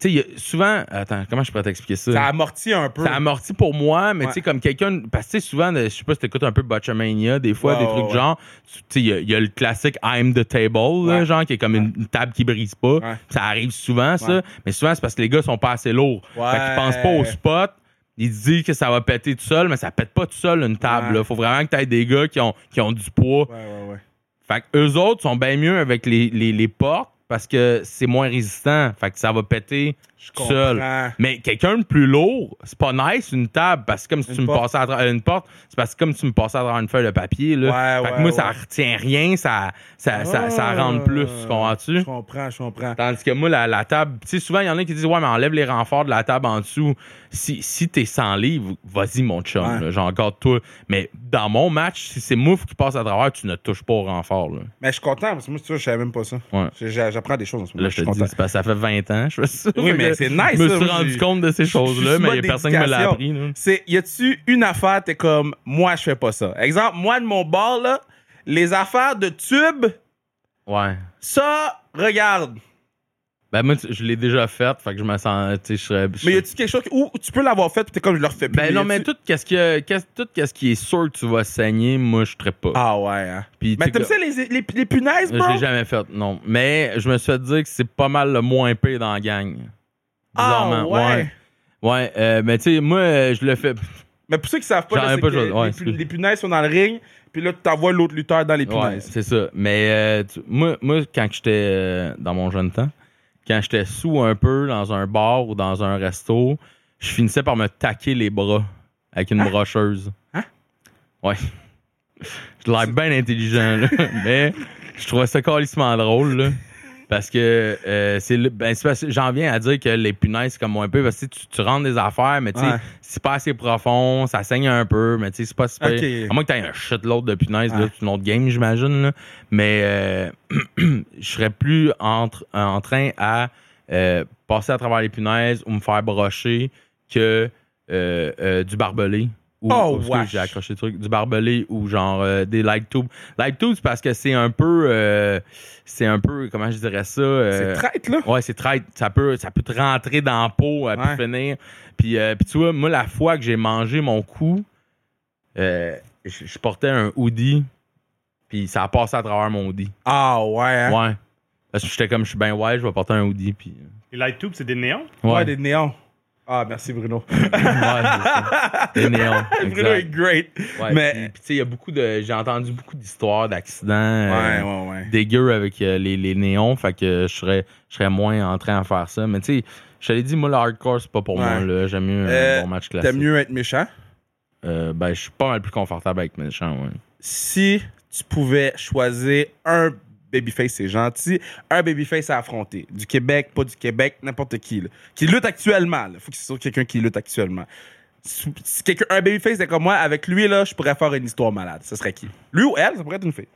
[SPEAKER 2] Tu sais, souvent. Attends, comment je pourrais t'expliquer ça?
[SPEAKER 1] Ça amortit un peu.
[SPEAKER 2] Ça amortit pour moi, mais
[SPEAKER 1] Ouais.
[SPEAKER 2] tu sais, comme quelqu'un. Parce que tu sais, souvent, je sais pas si t'écoutes un peu Botchamania, des fois, des trucs
[SPEAKER 1] ouais.
[SPEAKER 2] genre. Tu sais, il y a- il y, a le classique I'm the table, là, genre, qui est comme une, une table qui brise pas. Ça arrive souvent, ça. Mais souvent, c'est parce que les gars sont pas assez lourds. Fait qu'ils pensent pas au spot. Ils se disent que ça va péter tout seul, mais ça pète pas tout seul une table. Là. Faut vraiment que tu aies des gars qui ont, qui ont du poids.
[SPEAKER 1] Ouais, ouais, ouais.
[SPEAKER 2] Fait que eux autres sont bien mieux avec les, les, les portes parce que c'est moins résistant. Fait que ça va péter tout seul. Mais quelqu'un de plus lourd, c'est pas nice une table parce que comme si
[SPEAKER 1] Une
[SPEAKER 2] tu me passais à travers une porte, c'est parce que comme si tu me passais à travers une feuille de papier là.
[SPEAKER 1] Ouais,
[SPEAKER 2] fait que
[SPEAKER 1] ouais,
[SPEAKER 2] moi ça
[SPEAKER 1] ouais.
[SPEAKER 2] retient rien, ça ça, ça, ça
[SPEAKER 1] Ah.
[SPEAKER 2] rentre plus, tu comprends-tu?
[SPEAKER 1] Je comprends, je comprends.
[SPEAKER 2] Tandis que moi, la, la table, tu sais, souvent, il y en a qui disent, ouais, mais enlève les renforts de la table en dessous. Si, si t'es sans livre, vas-y, mon chum, j'en garde toi. Mais dans mon match, si c'est Mouf qui passe à travers, tu ne touches pas au renfort, là.
[SPEAKER 1] Mais je suis content parce que moi, tu vois, je savais même pas ça. J'apprends des choses en ce moment.
[SPEAKER 2] Là, je te
[SPEAKER 1] suis
[SPEAKER 2] dis, parce que ça fait 20 ans, je fais ça.
[SPEAKER 1] Oui, mais
[SPEAKER 2] que
[SPEAKER 1] c'est nice,
[SPEAKER 2] Je me
[SPEAKER 1] ça,
[SPEAKER 2] suis rendu compte de ces
[SPEAKER 1] je
[SPEAKER 2] choses-là, mais il
[SPEAKER 1] mode
[SPEAKER 2] y a personne qui me l'a appris, là.
[SPEAKER 1] C'est, y a-tu une affaire, t'es comme, moi, je fais pas ça. Exemple, moi, de mon bord, là, les affaires de tube,
[SPEAKER 2] Ouais.
[SPEAKER 1] ça, regarde.
[SPEAKER 2] Ben, moi, je l'ai déjà fait, fait que je me sens, tu sais, je serais. je
[SPEAKER 1] Mais y a-tu quelque chose où tu peux l'avoir fait, puis t'es comme, je le refais plus.
[SPEAKER 2] Ben non, mais tout qu'est-ce que, qu'est-ce- tout qu'est-ce qui est sûr que tu vas saigner, moi, je serais pas.
[SPEAKER 1] Ah ouais, hein.
[SPEAKER 2] Puis,
[SPEAKER 1] Mais
[SPEAKER 2] sais,
[SPEAKER 1] t'aimes ça, les, les, les punaises,
[SPEAKER 2] Je
[SPEAKER 1] bro?
[SPEAKER 2] l'ai jamais fait, non. Mais je me suis fait dire que c'est pas mal le moins pire dans la gang.
[SPEAKER 1] Ah ouais.
[SPEAKER 2] ouais. Ouais, euh, mais tu sais, moi, euh, je le fais.
[SPEAKER 1] Mais pour ceux qui savent pas,
[SPEAKER 2] J'en
[SPEAKER 1] là,
[SPEAKER 2] ai
[SPEAKER 1] c'est
[SPEAKER 2] pas
[SPEAKER 1] que
[SPEAKER 2] joué, ouais,
[SPEAKER 1] les, punaises sont dans le ring, puis là, tu t'envoies l'autre lutteur dans les
[SPEAKER 2] Ouais,
[SPEAKER 1] punaises.
[SPEAKER 2] c'est ça. Mais euh, tu- moi, moi, quand j'étais dans mon jeune temps, quand j'étais sous un peu dans un bar ou dans un resto, je finissais par me taquer les bras avec une brocheuse.
[SPEAKER 1] Hein?
[SPEAKER 2] Ouais. Je l'air bien intelligent, là. mais je trouvais ça carrément drôle, là. Parce que euh, c'est ben, j'en viens à dire que les punaises, c'est comme un peu parce que tu, tu rentres des affaires, mais tu sais,
[SPEAKER 1] Ouais.
[SPEAKER 2] c'est pas assez profond, ça saigne un peu, mais tu sais, c'est pas super.
[SPEAKER 1] Ok.
[SPEAKER 2] À moins que t'aies un shitload de punaises, là,
[SPEAKER 1] Ouais.
[SPEAKER 2] c'est une autre game, j'imagine. Mais euh, je serais plus entre, en train à euh, passer à travers les punaises ou me faire brocher que euh, du barbelé. Ou,
[SPEAKER 1] Oh,
[SPEAKER 2] excuse,
[SPEAKER 1] wesh.
[SPEAKER 2] j'ai accroché le truc. Du barbelé ou genre euh, des light tubes. Light tubes, c'est parce que c'est un peu. euh, c'est un peu. Comment je dirais ça? euh,
[SPEAKER 1] C'est traite, là?
[SPEAKER 2] Ouais, c'est très. Ça peut, ça peut te rentrer dans la peau à
[SPEAKER 1] Ouais.
[SPEAKER 2] puis finir. Puis, euh, puis tu vois, moi, la fois que j'ai mangé mon coup, euh, je, je portais un hoodie, puis ça a passé à travers mon hoodie.
[SPEAKER 1] Ah ouais, hein?
[SPEAKER 2] Ouais. Parce que j'étais comme, je suis bien ouais, je vais porter un hoodie, puis.
[SPEAKER 3] Les light tubes, c'est des néons?
[SPEAKER 1] Ouais,
[SPEAKER 2] Ouais,
[SPEAKER 1] des néons. Ah, merci Bruno.
[SPEAKER 2] Ouais, néons.
[SPEAKER 1] Bruno est great.
[SPEAKER 2] Ouais,
[SPEAKER 1] Mais-
[SPEAKER 2] tu sais, il y a beaucoup de. J'ai entendu beaucoup d'histoires d'accidents.
[SPEAKER 1] Ouais,
[SPEAKER 2] euh,
[SPEAKER 1] ouais,
[SPEAKER 2] avec euh, les, les néons, fait que je serais, je serais moins en train de faire ça. Mais tu sais, je t'avais dit, moi, le hardcore, c'est pas pour moi. là. J'aime mieux
[SPEAKER 1] Euh,
[SPEAKER 2] un bon match classique.
[SPEAKER 1] T'aimes mieux être méchant?
[SPEAKER 2] Euh, ben, je suis pas mal plus confortable avec ouais.
[SPEAKER 1] Si tu pouvais choisir un babyface, c'est gentil, un babyface à affronter, du Québec, pas du Québec, n'importe qui, là, qui lutte actuellement, il faut que ce soit quelqu'un qui lutte actuellement. Si, quelqu'un, un babyface est comme moi, avec lui, là, je pourrais faire une histoire malade. Ce serait qui? Lui ou elle, ça pourrait être une fille.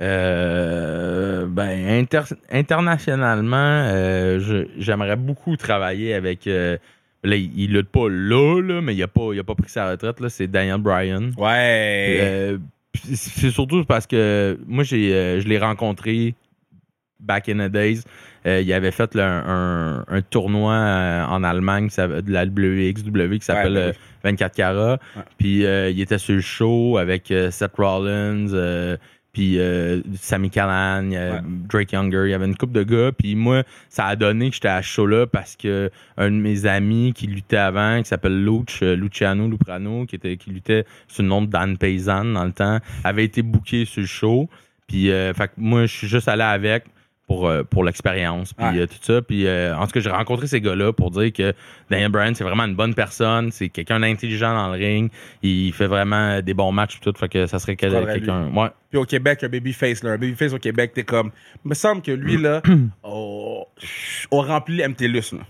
[SPEAKER 2] Euh, ben, inter- internationalement, euh, j'aimerais beaucoup travailler avec. euh, là, il, il lutte pas là, là mais il a pas, il a pas pris sa retraite. là, C'est Daniel Bryan.
[SPEAKER 1] Ouais.
[SPEAKER 2] C'est surtout parce que moi, j'ai, euh, je l'ai rencontré back in the days. Euh, il avait fait là, un, un- un tournoi euh, en Allemagne de la WXW qui s'appelle
[SPEAKER 1] Ouais,
[SPEAKER 2] euh,
[SPEAKER 1] ouais.
[SPEAKER 2] 24 carats.
[SPEAKER 1] Ouais.
[SPEAKER 2] Puis il était sur le show avec Seth Rollins, puis euh, Sami Callan,
[SPEAKER 1] Ouais.
[SPEAKER 2] Drake Younger. Il y avait une couple de gars. Puis moi, ça a donné que j'étais à ce show-là parce que un de mes amis qui luttait avant, qui s'appelle Luch, euh, Luciano Luprano, qui, était, qui luttait sous le nom de Dan Paysan dans le temps, avait été booké sur le show. Puis euh, fait que moi, je suis juste allé avec pour, euh, pour l'expérience, puis
[SPEAKER 1] Ouais.
[SPEAKER 2] euh, tout ça. Puis euh, en tout cas, j'ai rencontré ces gars-là pour dire que Daniel Bryan, c'est vraiment une bonne personne, c'est quelqu'un d'intelligent dans le ring, il fait vraiment des bons matchs, tout. Fait que ça serait quelqu'un. Ouais.
[SPEAKER 1] Puis au Québec, un babyface, là. Un babyface au Québec, t'es comme. Il me semble que lui, là, oh, on remplit MTLUS, là.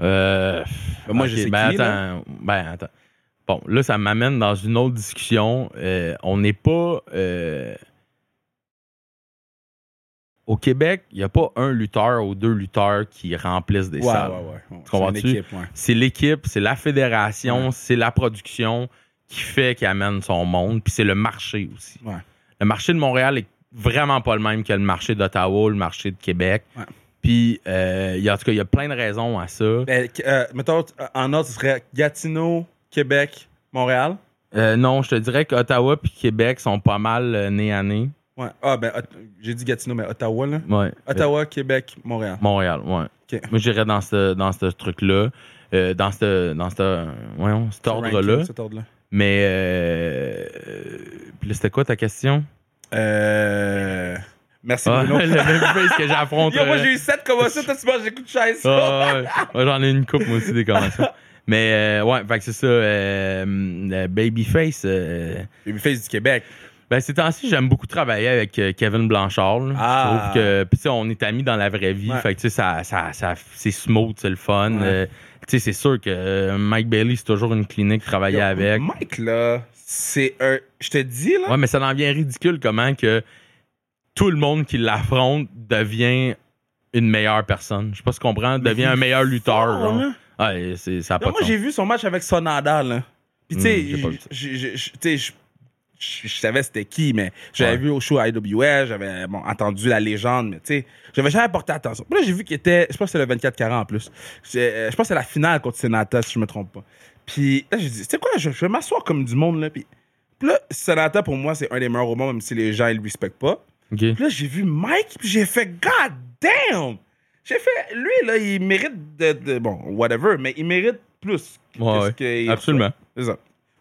[SPEAKER 2] Euh,
[SPEAKER 1] Ben, moi,
[SPEAKER 2] ok,
[SPEAKER 1] je sais
[SPEAKER 2] ben
[SPEAKER 1] qui,
[SPEAKER 2] attends, ben attends. Bon, là, ça m'amène dans une autre discussion. Euh, on n'est pas. euh, Au Québec, il n'y a pas un lutteur ou deux lutteurs qui remplissent des
[SPEAKER 1] Ouais,
[SPEAKER 2] salles.
[SPEAKER 1] ouais, ouais.
[SPEAKER 2] Tu?
[SPEAKER 1] C'est
[SPEAKER 2] l'équipe, c'est la fédération, c'est la production qui fait qu'il amène son monde, puis c'est le marché aussi. Le marché de Montréal est vraiment pas le même que le marché d'Ottawa, le marché de Québec. Puis, euh, il y a- en tout cas, il y a plein de raisons à ça.
[SPEAKER 1] Ben, euh, mettons, en ordre, ce serait Gatineau, Québec, Montréal?
[SPEAKER 2] Euh, non, je te dirais qu'Ottawa puis Québec sont pas mal euh, nez à nez.
[SPEAKER 1] Ouais. Ah, ben, j'ai dit Gatineau, mais Ottawa, là.
[SPEAKER 2] Ouais.
[SPEAKER 1] Ottawa, Québec, Montréal.
[SPEAKER 2] Montréal, ouais.
[SPEAKER 1] Ok.
[SPEAKER 2] Moi, j'irais dans ce, dans ce truc-là. euh, dans ce, dans ce, voyons, cet
[SPEAKER 1] Ce
[SPEAKER 2] ordre-là.
[SPEAKER 1] ordre-là.
[SPEAKER 2] Mais, euh, euh, c'était quoi ta question?
[SPEAKER 1] Euh... Merci,
[SPEAKER 2] Ah,
[SPEAKER 1] Bruno.
[SPEAKER 2] le même face que j'affronte.
[SPEAKER 1] Moi, j'ai eu 7 commotions. Toi, tu manges des coups de chaise.
[SPEAKER 2] Ah, ouais. J'en ai une coupe, moi aussi, des commotions. Mais, euh, ouais, fait que c'est ça. euh, euh, Babyface. euh,
[SPEAKER 1] Babyface du Québec.
[SPEAKER 2] Ben, ces temps-ci, j'aime beaucoup travailler avec euh, Kevin Blanchard. là.
[SPEAKER 1] Ah.
[SPEAKER 2] Je trouve que. Puis, tu sais, on est amis dans la vraie vie.
[SPEAKER 1] Ouais.
[SPEAKER 2] Fait que, tu sais, ça, ça, ça, c'est smooth, c'est le fun. Euh, tu sais, c'est sûr que euh, Mike Bailey, c'est toujours une clinique travailler avec.
[SPEAKER 1] Mike, là, c'est un. Je te dis, là.
[SPEAKER 2] Ouais, mais ça en vient ridicule comment que tout le monde qui l'affronte devient une meilleure personne. Je sais pas si tu comprends. Devient un meilleur lutteur.
[SPEAKER 1] fort,
[SPEAKER 2] genre.
[SPEAKER 1] là.
[SPEAKER 2] Ouais, c'est, ça a
[SPEAKER 1] Yo,
[SPEAKER 2] pas
[SPEAKER 1] moi,
[SPEAKER 2] de
[SPEAKER 1] j'ai
[SPEAKER 2] sens.
[SPEAKER 1] vu son match avec Sonada, là. Puis, tu sais,
[SPEAKER 2] Hmm, j'ai pas vu ça.
[SPEAKER 1] je- je- je- tu sais, je- je je savais c'était qui, mais j'avais
[SPEAKER 2] Ouais.
[SPEAKER 1] vu au show IWS, j'avais bon, entendu la légende, mais tu sais, j'avais jamais porté attention. Puis là, j'ai vu qu'il était, je pense que c'est le 24-40 en plus. Euh, Je pense que c'est la finale contre Senata, si je me trompe pas. Puis là, j'ai dit, tu sais quoi, je, je vais m'asseoir comme du monde, là. Puis, puis là, Senata, pour moi, c'est un des meilleurs au monde, même si les gens, ils le respectent pas. Puis là, j'ai vu Mike, puis j'ai fait God damn! J'ai fait, lui, là, il mérite de, de- Bon, whatever, mais il mérite plus. que
[SPEAKER 2] Ouais, ouais.
[SPEAKER 1] qu'il
[SPEAKER 2] Absolument.
[SPEAKER 1] C'est ça.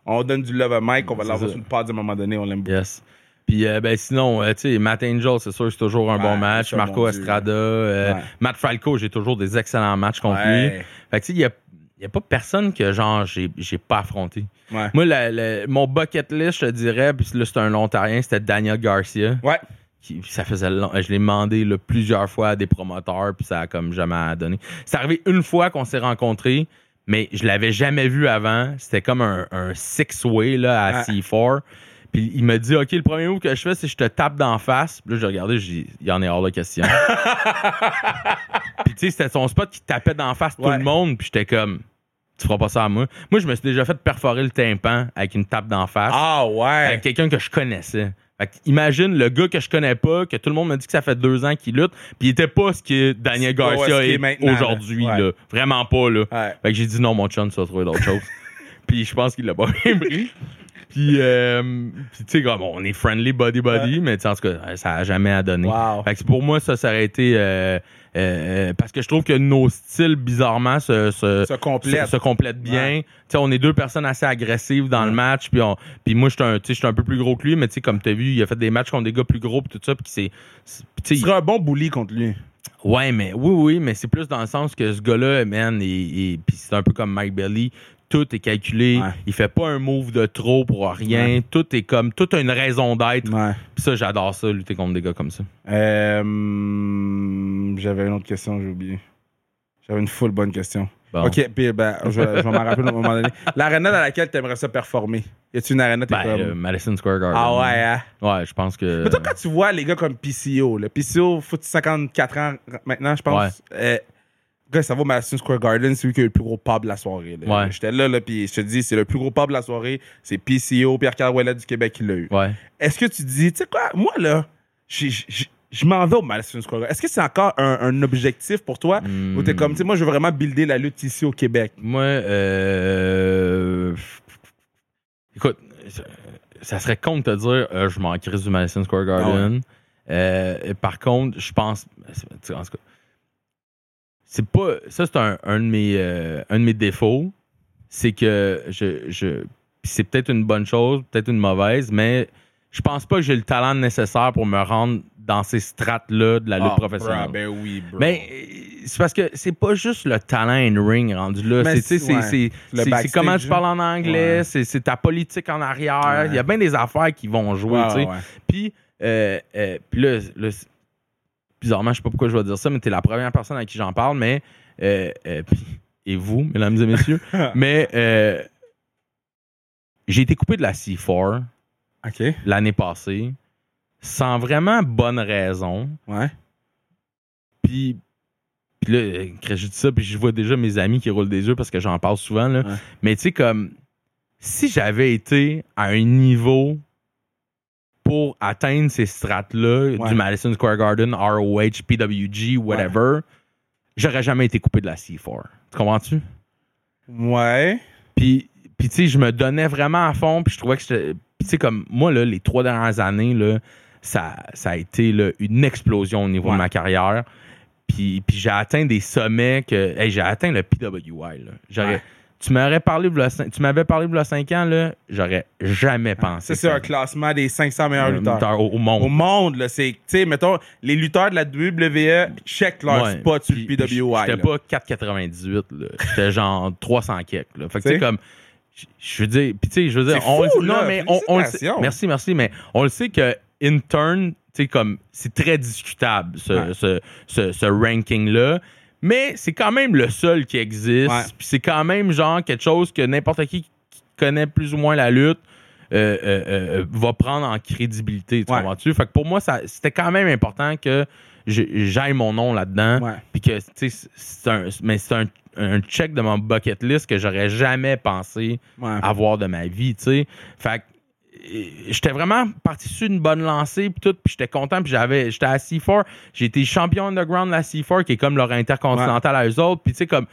[SPEAKER 1] On donne du love à Mike, on va l'avoir sur le pod à un moment donné, on l'aime beaucoup.
[SPEAKER 2] Yes. Puis, euh, ben, sinon, euh, tu sais, Matt Angel, c'est sûr, c'est toujours un
[SPEAKER 1] Ouais,
[SPEAKER 2] bon match. Marco. Estrada. euh,
[SPEAKER 1] Ouais.
[SPEAKER 2] Matt Falco, j'ai toujours des excellents matchs contre lui. Fait que, tu sais, il y a, y a pas personne que, genre, j'ai, pas affronté. Moi, la- la- mon bucket list, je te dirais, puis là, c'est un Ontarien, c'était Daniel Garcia.
[SPEAKER 1] Ouais.
[SPEAKER 2] Qui- ça faisait long- Je l'ai demandé là, plusieurs fois à des promoteurs, puis ça a comme jamais donné. C'est arrivé une fois qu'on s'est rencontrés, mais je l'avais jamais vu avant. C'était comme un, un six-way là, à
[SPEAKER 1] Ouais.
[SPEAKER 2] C4. Puis il m'a dit, OK, le premier move que je fais, c'est que je te tape d'en face. Puis là, j'ai regardé, j'ai dit, il y en est hors de question. puis tu sais, c'était son spot qui tapait d'en face tout le monde. Puis j'étais comme, tu feras pas ça à moi. Moi, je me suis déjà fait perforer le tympan avec une tape d'en face
[SPEAKER 1] Ah ouais.
[SPEAKER 2] avec quelqu'un que je connaissais. Imagine le gars que je connais pas, que tout le monde me dit que ça fait deux ans qu'il lutte, puis il était pas ce que Daniel Garcia
[SPEAKER 1] est
[SPEAKER 2] aujourd'hui.
[SPEAKER 1] Ouais.
[SPEAKER 2] Vraiment pas. Là.
[SPEAKER 1] Ouais.
[SPEAKER 2] Fait que j'ai dit non, mon chum, tu vas trouver d'autres choses. Puis je pense qu'il l'a pas bien pris. Puis, euh, puis, tu sais, comme on est friendly body-body, mais tu sais, en tout cas, ça a jamais à donner.
[SPEAKER 1] Wow.
[SPEAKER 2] Fait que pour moi, ça, ça aurait été. euh, euh, parce que je trouve que nos styles, bizarrement, se, se,
[SPEAKER 1] Se complètent.
[SPEAKER 2] se- se complètent bien. Tu sais, on est deux personnes assez agressives dans le match. Puis, on, puis moi, je suis un, un peu plus gros que lui, mais tu sais, comme tu as vu, il a fait des matchs contre des gars plus gros, puis tout ça. Puis c'est. tu
[SPEAKER 1] serais un bon bully contre lui.
[SPEAKER 2] Ouais, mais oui, oui, mais c'est plus dans le sens que ce gars-là, man, et, et- puis c'est un peu comme Mike Belly. Tout est calculé.
[SPEAKER 1] Ouais.
[SPEAKER 2] Il fait pas un move de trop pour rien. Tout est comme. Tout a une raison d'être.
[SPEAKER 1] Ouais.
[SPEAKER 2] Puis ça, j'adore ça, lutter contre des gars comme ça.
[SPEAKER 1] Euh, J'avais une autre question, j'ai oublié. J'avais une full bonne question.
[SPEAKER 2] Bon.
[SPEAKER 1] Ok, puis ben, je, vais- je vais m'en rappeler à un moment donné. L'arena dans laquelle tu aimerais ça performer? Y a-tu une arena t'es
[SPEAKER 2] Ben,
[SPEAKER 1] comme.
[SPEAKER 2] euh, Madison Square Garden.
[SPEAKER 1] ah ouais, hein?
[SPEAKER 2] Ouais, je pense que.
[SPEAKER 1] Mais toi, quand tu vois les gars comme PCO, le PCO, foot 54 ans maintenant, je pense. Euh, gars, ça va au Madison Square Garden, c'est lui qui a eu le plus gros pub de la soirée. là.
[SPEAKER 2] Ouais.
[SPEAKER 1] J'étais là, là puis je te dis, c'est le plus gros pub de la soirée. C'est PCO, Pierre-Carl Ouellet du Québec qui l'a eu.
[SPEAKER 2] Ouais.
[SPEAKER 1] Est-ce que tu dis, tu sais quoi, moi, là, je m'en vais au Madison Square Garden. Est-ce que c'est encore un, un objectif pour toi?
[SPEAKER 2] Hmm.
[SPEAKER 1] Ou t'es comme, tu sais, moi, je veux vraiment builder la lutte ici au Québec?
[SPEAKER 2] Moi, euh... écoute, ça- serait con de te dire, euh, je m'en crise du Madison Square Garden. Euh, et par contre, je pense, en tout cas, c'est pas, ça c'est un, un de mes, euh, un de mes défauts, c'est que je, je c'est peut-être une bonne chose, peut-être une mauvaise, mais je pense pas que j'ai le talent nécessaire pour me rendre dans ces strates-là de la lutte
[SPEAKER 1] Ah,
[SPEAKER 2] professionnelle.
[SPEAKER 1] bro, ben oui, bro.
[SPEAKER 2] Mais euh, c'est parce que c'est pas juste le talent in ring rendu là. C'est
[SPEAKER 1] ouais.
[SPEAKER 2] comment tu
[SPEAKER 1] hein.
[SPEAKER 2] parles en anglais,
[SPEAKER 1] Ouais.
[SPEAKER 2] c'est ta politique en arrière.
[SPEAKER 1] Ouais.
[SPEAKER 2] Il y a bien des affaires qui vont jouer. Puis, euh, euh, puis là, bizarrement, je sais pas pourquoi je vais dire ça, mais t'es la première personne à qui j'en parle. Mais euh, euh, et vous, mesdames et messieurs, mais euh, j'ai été coupé de la C4
[SPEAKER 1] OK.
[SPEAKER 2] l'année passée sans vraiment bonne raison.
[SPEAKER 1] Ouais.
[SPEAKER 2] Puis, puis là, quand je dis ça, puis je vois déjà mes amis qui roulent des yeux parce que j'en parle souvent. Là.
[SPEAKER 1] Ouais.
[SPEAKER 2] Mais tu sais, comme si j'avais été à un niveau pour atteindre ces strates-là
[SPEAKER 1] Ouais.
[SPEAKER 2] du Madison Square Garden, ROH, PWG, whatever, j'aurais jamais été coupé de la C4. Tu comprends-tu?
[SPEAKER 1] Ouais.
[SPEAKER 2] Puis, puis tu sais, je me donnais vraiment à fond, puis je trouvais que j'étais. Puis, tu sais, comme moi, là, les trois dernières années, là, ça, ça a été là, une explosion au niveau
[SPEAKER 1] Ouais.
[SPEAKER 2] de ma carrière. Puis, puis j'ai atteint des sommets que. hey, j'ai atteint le PWI. Là. J'aurais-. Tu m'aurais parlé, cin- tu m'avais parlé de 5 ans, là, j'aurais jamais pensé.
[SPEAKER 1] Ça, c'est un classement des 500 meilleurs
[SPEAKER 2] Euh,
[SPEAKER 1] lutteurs.
[SPEAKER 2] lutteurs au, au monde.
[SPEAKER 1] Au monde, là, c'est, tu sais, mettons, les lutteurs de la WWE check leur
[SPEAKER 2] Ouais.
[SPEAKER 1] spot sur le PWI.
[SPEAKER 2] J'étais
[SPEAKER 1] là.
[SPEAKER 2] pas 4,98, là. J'étais genre 300 kek, là. Fait que, tu sais, comme. je- veux dire, puis tu sais, je veux dire, on,
[SPEAKER 1] fou,
[SPEAKER 2] non,
[SPEAKER 1] là.
[SPEAKER 2] mais on, on le sait. Merci, merci, mais on le sait que intern, tu sais, comme, c'est très discutable, ce,
[SPEAKER 1] Ouais.
[SPEAKER 2] ce, ce, ce ranking-là. Mais c'est quand même le seul qui existe.
[SPEAKER 1] Ouais.
[SPEAKER 2] Puis c'est quand même, genre, quelque chose que n'importe qui qui connaît plus ou moins la lutte euh, euh, euh, va prendre en crédibilité. Tu
[SPEAKER 1] Ouais.
[SPEAKER 2] comprends-tu? Fait que pour moi, c'était quand même important que j'ai- j'aille mon nom là-dedans.
[SPEAKER 1] Ouais.
[SPEAKER 2] Puis que, tu sais, c'est un, mais c'est un, un check de mon bucket list que j'aurais jamais pensé avoir de ma vie, tu sais. Fait que, j'étais vraiment parti sur une bonne lancée, puis tout, puis j'étais content, puis j'avais, j'étais à C4, j'ai été champion underground de la C4, qui est comme leur intercontinental à eux autres, puis tu sais, comme,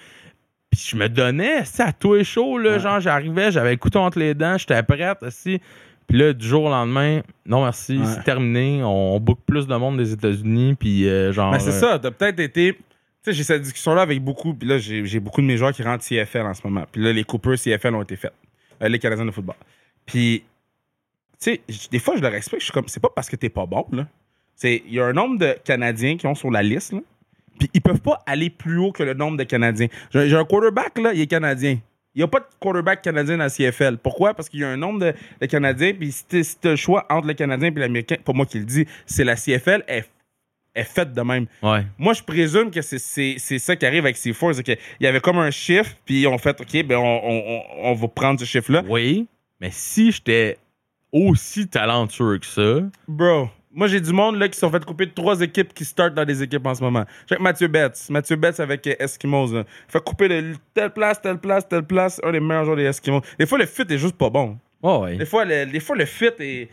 [SPEAKER 2] puis je me donnais, à tout et chaud, là,
[SPEAKER 1] Ouais.
[SPEAKER 2] genre, j'arrivais, j'avais le couteau entre les dents, j'étais prête, aussi. Puis là, du jour au lendemain, non merci,
[SPEAKER 1] Ouais.
[SPEAKER 2] c'est terminé, on, on book plus de monde des États-Unis, puis euh, genre...
[SPEAKER 1] Ben, c'est
[SPEAKER 2] euh,
[SPEAKER 1] ça, t'as peut-être été. Tu sais, j'ai cette discussion-là avec beaucoup, puis là, j'ai beaucoup de mes joueurs qui rentrent CFL en ce moment. Puis là, les coupeurs CFL ont été faits. Euh, les Canadiens de football. Puis, sais, des fois, je le respecte, je suis comme, c'est pas parce que t'es pas bon, là. C'est, il y a un nombre de Canadiens qui ont sur la liste, là. Puis ils peuvent pas aller plus haut que le nombre de Canadiens. J'ai un quarterback, là, il est Canadien. Il n'y a pas de quarterback canadien dans la CFL. Pourquoi? Parce qu'il y a un nombre de, de Canadiens, puis si tu le choix entre le Canadien et l'Américain, pas moi qui le dis, c'est la CFL, est, est faite de même.
[SPEAKER 2] Ouais.
[SPEAKER 1] Moi, je présume que c'est- c'est c'est ça qui arrive avec ces forces. Il y avait comme un chiffre, puis on fait, OK, ben on, on- on- on va prendre ce chiffre-là.
[SPEAKER 2] Oui, mais si j'étais aussi talentueux que ça,
[SPEAKER 1] Bro, moi, j'ai du monde là, qui se sont fait couper de trois équipes qui startent dans des équipes en ce moment. J'ai Mathieu Betts. Mathieu Betts avec euh, Eskimos. Là. Fait couper de telle place, telle place, telle place. Un des meilleurs joueurs des Eskimos. Des fois, le fit est juste pas bon.
[SPEAKER 2] oh, ouais.
[SPEAKER 1] Des fois, le, des fois, le fit est.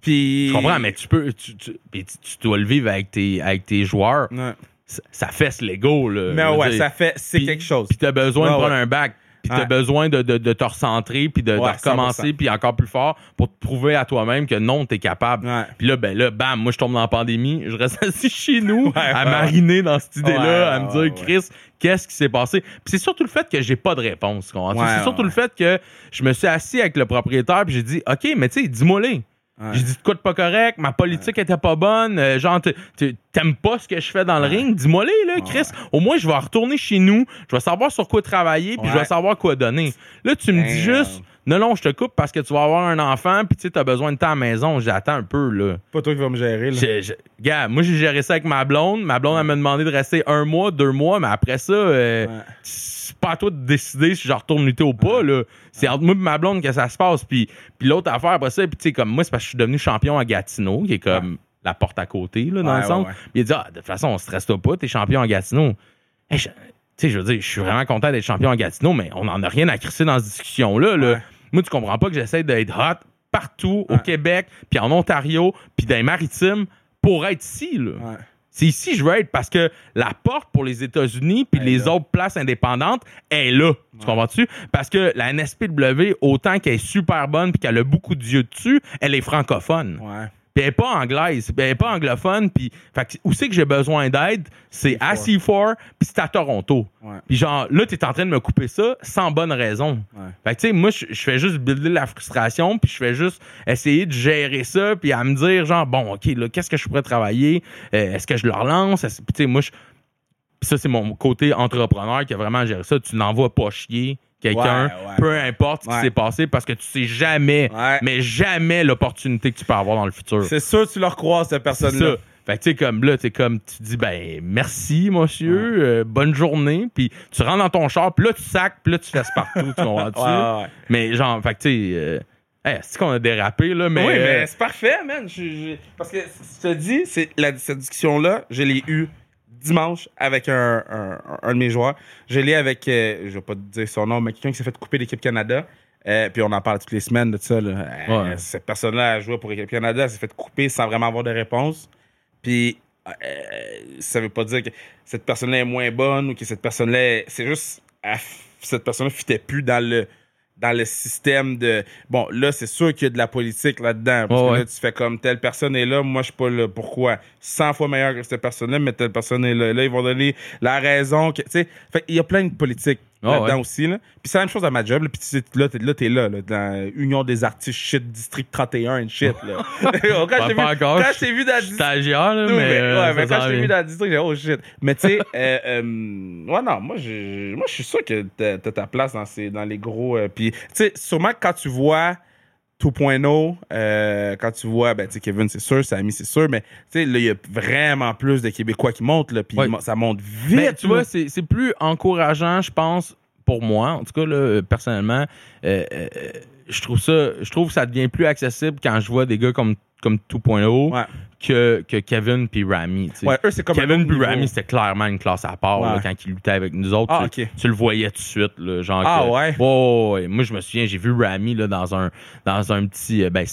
[SPEAKER 1] Puis.
[SPEAKER 2] Je comprends, mais tu peux. Tu, tu- tu- tu dois le vivre avec tes, avec tes joueurs.
[SPEAKER 1] Ouais.
[SPEAKER 2] Ça, ça fesse l'ego, là.
[SPEAKER 1] Mais ouais,
[SPEAKER 2] dire.
[SPEAKER 1] ça fait. C'est quelque chose.
[SPEAKER 2] Puis t'as besoin
[SPEAKER 1] Ouais,
[SPEAKER 2] de prendre
[SPEAKER 1] ouais.
[SPEAKER 2] un bac. Puis t'as
[SPEAKER 1] Ouais.
[SPEAKER 2] besoin de, de, de te recentrer, puis de, recommencer,
[SPEAKER 1] 100%.
[SPEAKER 2] puis encore plus fort pour te prouver à toi-même que non, t'es capable. Puis là, ben là, bam, moi, je tombe dans la pandémie. Je reste assis chez nous à mariner dans cette idée-là, à me dire, Chris, qu'est-ce qui s'est passé? Puis c'est surtout le fait que j'ai pas de réponse.
[SPEAKER 1] Ouais,
[SPEAKER 2] c'est
[SPEAKER 1] ouais,
[SPEAKER 2] surtout le fait que je me suis assis avec le propriétaire, puis j'ai dit, OK, mais tu sais, dis-moi les.
[SPEAKER 1] Ouais.
[SPEAKER 2] J'ai dit de quoi de pas correct, ma politique était pas bonne, euh, genre t'aimes pas ce que je fais dans le ring, dis-moi les là, Chris. Au moins je vais retourner chez nous, je vais savoir sur quoi travailler, puis je vais savoir quoi donner. Là tu me dis juste non non, je te coupe parce que tu vas avoir un enfant, puis tu sais t'as besoin de temps à la maison, j'attends un peu là.
[SPEAKER 1] Pas toi qui vas me gérer. Là.
[SPEAKER 2] Je- je- Gars, moi j'ai géré ça avec ma blonde, ma blonde elle m'a demandé de rester un mois, deux mois, mais après ça euh,
[SPEAKER 1] Ouais.
[SPEAKER 2] c'est pas à toi de décider si je retourne lutter ou pas là. C'est entre moi et ma blonde que ça se passe. Puis, puis l'autre affaire après ça, puis tu sais comme moi c'est parce que je suis devenu champion à Gatineau, qui est comme la porte à côté là dans le. Puis il a dit ah, de toute façon on stresse pas, t'es champion à Gatineau. Hey, je- tu sais je veux dire, je suis vraiment content d'être champion à Gatineau, mais on en a rien à crisser dans cette discussion là. là. Moi tu comprends pas que j'essaie d'être hot partout au. Québec, puis en Ontario, puis dans les maritimes pour être ici là.
[SPEAKER 1] Ouais.
[SPEAKER 2] C'est ici que je veux être parce que la porte pour les États-Unis puis les
[SPEAKER 1] là.
[SPEAKER 2] autres places indépendantes est là. Tu comprends-tu? Parce que la NSPW, autant qu'elle est super bonne puis qu'elle a beaucoup d'yeux dessus, elle est francophone.
[SPEAKER 1] Ouais.
[SPEAKER 2] Puis elle est pas anglaise, elle est pas anglophone. Puis où c'est que j'ai besoin d'aide? C'est à
[SPEAKER 1] C4.
[SPEAKER 2] C4 puis c'est à Toronto. Puis genre, là, t'es en train de me couper ça sans bonne raison.
[SPEAKER 1] Ouais.
[SPEAKER 2] Fait que tu sais, moi, je fais juste builder la frustration, puis je fais juste essayer de gérer ça, puis à me dire, genre, bon, OK, là, qu'est-ce que je pourrais travailler? Euh, Est-ce que je le relance? Puis tu sais, moi, je- puis ça, c'est mon côté entrepreneur qui a vraiment géré ça. Tu n'envoies pas chier quelqu'un,
[SPEAKER 1] Ouais, ouais.
[SPEAKER 2] peu importe ce qui s'est passé, parce que tu sais jamais, mais jamais l'opportunité que tu peux avoir dans le futur.
[SPEAKER 1] C'est sûr que tu leur croises, cette personne-là.
[SPEAKER 2] Fait que tu sais, comme là, tu comme, tu dis, ben, merci, monsieur, euh, bonne journée, puis tu rentres dans ton char, puis là, tu sacs, puis là, tu fesses partout, tu comprends-tu?
[SPEAKER 1] Ouais, ouais.
[SPEAKER 2] Mais genre, fait que tu sais, euh, hey, c'est qu'on a dérapé, là, mais.
[SPEAKER 1] oui,
[SPEAKER 2] euh,
[SPEAKER 1] mais c'est parfait, man. Parce que je te dis, c'est la, cette discussion-là, je l'ai eue dimanche avec un, un- un de mes joueurs. Je l'ai avec, euh, je vais pas te dire son nom, mais quelqu'un qui s'est fait couper l'équipe Canada. Euh, puis on en parle toutes les semaines de ça. là. Euh. Cette personne-là a joué pour l'équipe Canada, elle s'est fait couper sans vraiment avoir de réponse. Puis euh, ça veut pas dire que cette personne-là est moins bonne ou que cette personne-là. est- C'est juste. elle cette personne-là fitait plus dans le dans le système de bon là c'est sûr qu'il y a de la politique là-dedans parce
[SPEAKER 2] Ouais,
[SPEAKER 1] que
[SPEAKER 2] ouais.
[SPEAKER 1] là tu fais comme telle personne est là moi je suis pas là. Pourquoi? 100 fois meilleur que cette personne-là mais telle personne est là. Là ils vont donner la raison que tu sais fait il y a plein de politiques
[SPEAKER 2] Ah,
[SPEAKER 1] là-dedans
[SPEAKER 2] ouais.
[SPEAKER 1] aussi. Là. Puis c'est la même chose à ma job. Là, puis là, t'es là, t'es là, là, dans Union des artistes shit, District 31 and shit. Là. quand je t'ai vu,
[SPEAKER 2] encore,
[SPEAKER 1] quand
[SPEAKER 2] je-
[SPEAKER 1] t'ai vu dans district,
[SPEAKER 2] stagiaire, là, mais.
[SPEAKER 1] mais,
[SPEAKER 2] euh,
[SPEAKER 1] ouais, mais quand je t'ai vu dans le district, j'ai dit, oh shit. Mais tu sais, euh, euh, ouais, non, moi, je, moi, je suis sûr que t'as t'as ta place dans, ces, dans les gros. euh, Puis, tu sais, sûrement quand tu vois 2.0, euh, quand tu vois, ben, tu sais, Kevin, c'est sûr, Samy, c'est sûr, mais tu sais, là, il y a vraiment plus de Québécois qui montent, là, puis ça monte vite.
[SPEAKER 2] Mais tu vois, c'est c'est plus encourageant, je pense, pour moi, en tout cas, là, personnellement. Euh, euh, je trouve ça, je trouve que ça devient plus accessible quand je vois des gars comme, comme 2.0
[SPEAKER 1] Ouais.
[SPEAKER 2] que, que Kevin puis Rami.
[SPEAKER 1] Ouais, eux, comme
[SPEAKER 2] Kevin puis. Rami, c'était clairement une classe à part
[SPEAKER 1] Ouais.
[SPEAKER 2] là, quand ils luttaient avec nous autres.
[SPEAKER 1] Ah,
[SPEAKER 2] tu, le voyais tout de suite. Là, genre
[SPEAKER 1] Ah,
[SPEAKER 2] que-
[SPEAKER 1] ouais?
[SPEAKER 2] Moi, je me souviens, j'ai vu Rami là, dans, un, dans un petit. euh, Ben,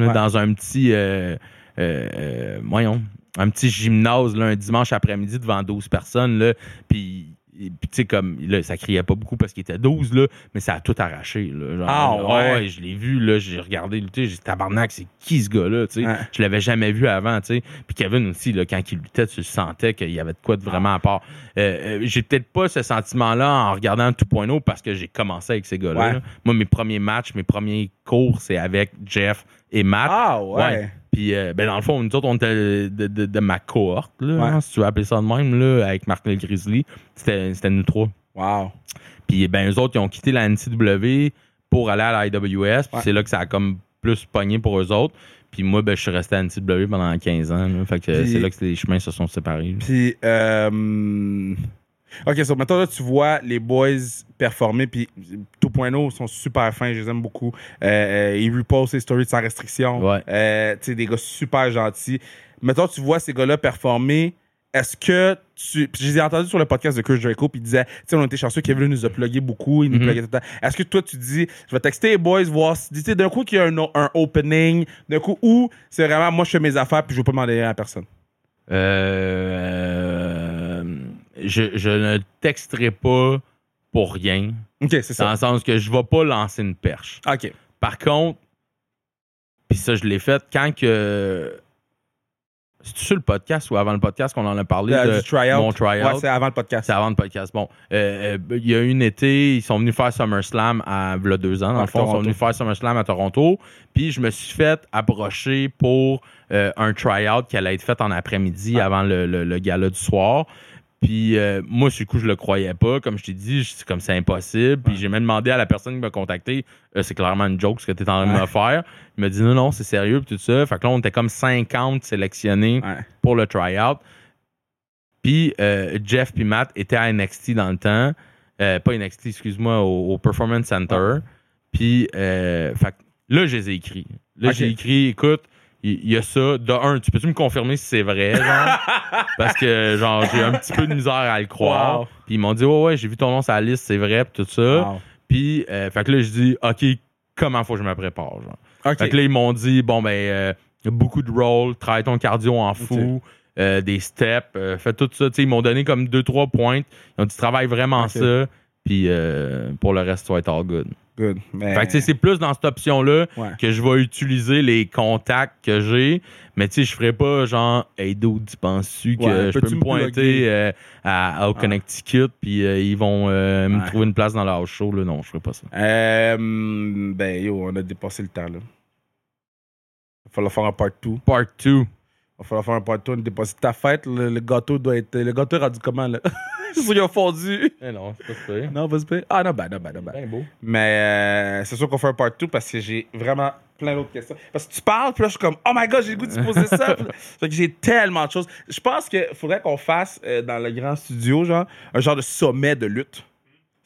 [SPEAKER 2] là,
[SPEAKER 1] Ouais.
[SPEAKER 2] dans un petit. Euh, euh, euh, voyons. Un petit gymnase là, un dimanche après-midi devant 12 personnes. Puis. Et Puis, tu sais, comme, là, ça criait pas beaucoup parce qu'il était 12, là, mais ça a tout arraché. Là, genre,
[SPEAKER 1] Ah,
[SPEAKER 2] là,
[SPEAKER 1] ouais?
[SPEAKER 2] je l'ai vu, là, j'ai regardé lutter, j'ai dit, tabarnak, c'est qui ce gars-là, tu sais?
[SPEAKER 1] Ouais.
[SPEAKER 2] Je l'avais jamais vu avant, tu sais. Puis Kevin aussi, là, quand il luttait, tu sentais qu'il y avait de quoi de vraiment à part. Euh, euh, j'ai peut-être pas ce sentiment-là en regardant 2.0 parce que j'ai commencé avec ces gars-là.
[SPEAKER 1] Ouais.
[SPEAKER 2] là. Moi, mes premiers matchs, mes premiers cours, c'est avec Jeff et Matt.
[SPEAKER 1] Ah, ouais.
[SPEAKER 2] Puis, euh, ben, dans le fond, nous autres, on était de, de- de ma cohorte, là,
[SPEAKER 1] Ouais.
[SPEAKER 2] hein, si tu veux appeler ça de même, là, avec Marc Le Grizzly. C'était nous trois.
[SPEAKER 1] Wow.
[SPEAKER 2] Puis ben eux autres, ils ont quitté la NCW pour aller à la IWS. Puis
[SPEAKER 1] Ouais.
[SPEAKER 2] c'est là que ça a comme plus pogné pour eux autres. Puis moi, ben, je suis resté à NCW pendant 15 ans. là. Fait que c'est là que les chemins se sont séparés.
[SPEAKER 1] Puis, euh, OK, so maintenant, là, tu vois les boys performer, puis 2.0 sont super fins, je les aime beaucoup. Euh, euh, ils repostent les stories sans restriction.
[SPEAKER 2] Ouais.
[SPEAKER 1] Euh, tu sais, des gars super gentils. Maintenant, tu vois ces gars-là performer. Est-ce que tu. Puis, je les ai entendus sur le podcast de Chris Draco, puis il disait, tu sais, on était chanceux, Kevin nous a plugué beaucoup, il nous
[SPEAKER 2] Mhm.
[SPEAKER 1] pluguait tout le temps. Est-ce que toi, tu dis, je vais texter les boys, voir si, tu sais, d'un coup, qu'il y a un, un opening, d'un coup, où c'est vraiment, moi, je fais mes affaires, puis je veux pas demander rien à personne?
[SPEAKER 2] Euh, je, je ne texterai pas pour rien.
[SPEAKER 1] OK, c'est
[SPEAKER 2] Dans
[SPEAKER 1] ça.
[SPEAKER 2] le sens que je ne vais pas lancer une perche.
[SPEAKER 1] OK.
[SPEAKER 2] Par contre, puis ça, je l'ai fait quand que. C'est sur le podcast ou avant le podcast qu'on en a parlé
[SPEAKER 1] Euh,
[SPEAKER 2] de
[SPEAKER 1] du tryout?
[SPEAKER 2] mon tryout?
[SPEAKER 1] Ouais, c'est avant le podcast.
[SPEAKER 2] C'est avant le podcast. Bon, euh, euh, il y a eu une été, ils sont venus faire SummerSlam à v'là deux ans. Dans
[SPEAKER 1] À
[SPEAKER 2] le fond, ils sont venus faire SummerSlam à Toronto. Puis je me suis fait approcher pour euh, un tryout qui allait être fait en après-midi
[SPEAKER 1] Ah.
[SPEAKER 2] avant le, le- le gala du soir. Puis euh, moi, sur le coup, je le croyais pas. Comme je t'ai dit, c'est comme c'est impossible. Puis j'ai même demandé à la personne qui m'a contacté, Euh, c'est clairement une joke ce que tu es en train de me faire. Il m'a dit non, non, c'est sérieux, puis tout ça. Fait que là, on était comme 50 sélectionnés
[SPEAKER 1] Ouais.
[SPEAKER 2] pour le tryout. Puis euh, Jeff puis Matt étaient à NXT dans le temps. Pas NXT, excuse-moi, au, au Performance Center. Puis fait là, je les ai écrits. Là, j'ai écrit, écoute, il y, a ça. De un, tu peux-tu me confirmer si c'est vrai, genre? Parce que, genre, j'ai un petit peu de misère à le croire.
[SPEAKER 1] Wow.
[SPEAKER 2] Puis ils m'ont dit, ouais, ouais, j'ai vu ton nom sur la liste, c'est vrai, puis tout ça.
[SPEAKER 1] Wow.
[SPEAKER 2] Puis, euh, fait que là, je dis, OK, comment faut que je me prépare, genre? Fait que là, ils m'ont dit, bon, ben, euh, beaucoup de rolls, travaille ton cardio en fou, euh, des steps, fais tout ça. Tu sais, ils m'ont donné comme deux, trois points. Ils ont dit, travaille vraiment ça. Puis pour le reste, ça va être all good.
[SPEAKER 1] Good. Mais...
[SPEAKER 2] Fait que c'est plus dans cette option-là
[SPEAKER 1] Ouais.
[SPEAKER 2] que je vais utiliser les contacts que j'ai. Mais tu sais, je ferai pas genre, hey, dude, tu penses-tu que
[SPEAKER 1] Ouais,
[SPEAKER 2] je peux me pointer euh, à, au Connecticut puis euh, ils vont euh, me
[SPEAKER 1] Ouais.
[SPEAKER 2] trouver une place dans leur show? Là. Non, je ferai pas ça.
[SPEAKER 1] Ben, yo, on a dépassé le temps, là. Il va falloir faire un part 2.
[SPEAKER 2] Part 2.
[SPEAKER 1] Il va falloir faire un part 2. On a dépassé ta fête. Le, le gâteau doit être. Le gâteau est rendu comment, là? qu'il a fondu.
[SPEAKER 2] Eh non, c'est pas ça.
[SPEAKER 1] Non, vas-y. pas. Ah, non, ben, non, non. Ben
[SPEAKER 2] beau.
[SPEAKER 1] Mais euh, c'est sûr qu'on fait un part 2 parce que j'ai vraiment plein d'autres questions. Parce que tu parles, puis là, je suis comme, oh my god, j'ai le goût de poser ça. Fait que j'ai tellement de choses. Je pense qu'il faudrait qu'on fasse euh, dans le grand studio, genre, un genre de sommet de lutte.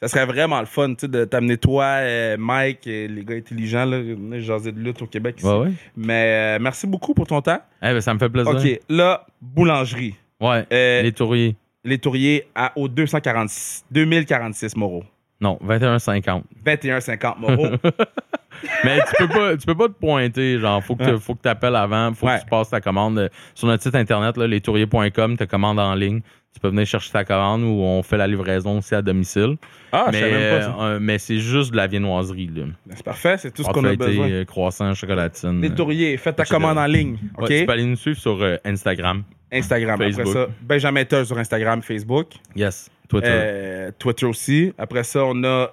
[SPEAKER 1] Ça serait vraiment le fun, de t'amener toi, euh, Mike, et les gars intelligents, là, jaser de lutte au Québec. ici.
[SPEAKER 2] Ouais, ouais.
[SPEAKER 1] Mais euh, merci beaucoup pour ton temps.
[SPEAKER 2] Eh ben, ça me fait plaisir.
[SPEAKER 1] OK, là, boulangerie.
[SPEAKER 2] Ouais.
[SPEAKER 1] Euh,
[SPEAKER 2] Les tourriers.
[SPEAKER 1] Les tourriers à, au 246, 2046 Moreau.
[SPEAKER 2] Non, 21,50.
[SPEAKER 1] 21,50 Moreau.
[SPEAKER 2] Mais tu peux pas, tu peux pas te pointer. Genre, faut que,
[SPEAKER 1] Ouais.
[SPEAKER 2] faut que tu appelles avant. Faut
[SPEAKER 1] Ouais.
[SPEAKER 2] que tu passes ta commande euh, sur notre site internet, là, lestourriers.com. Tu commandes en ligne. Tu peux venir chercher ta commande ou on fait la livraison aussi à domicile.
[SPEAKER 1] ah, je
[SPEAKER 2] mais
[SPEAKER 1] savais même pas ça.
[SPEAKER 2] euh, mais c'est juste de la viennoiserie. Là.
[SPEAKER 1] C'est parfait, c'est tout ce
[SPEAKER 2] Pâte
[SPEAKER 1] qu'on a besoin.
[SPEAKER 2] euh, croissant, chocolatine.
[SPEAKER 1] Les tourriers, faites ta commande en ligne,
[SPEAKER 2] Ouais,
[SPEAKER 1] OK?
[SPEAKER 2] tu peux aller nous suivre sur euh, Instagram.
[SPEAKER 1] Instagram,
[SPEAKER 2] Facebook.
[SPEAKER 1] après ça. Benjamin Tull sur Instagram, Facebook.
[SPEAKER 2] Yes. Twitter.
[SPEAKER 5] Twitter aussi. Après ça, on a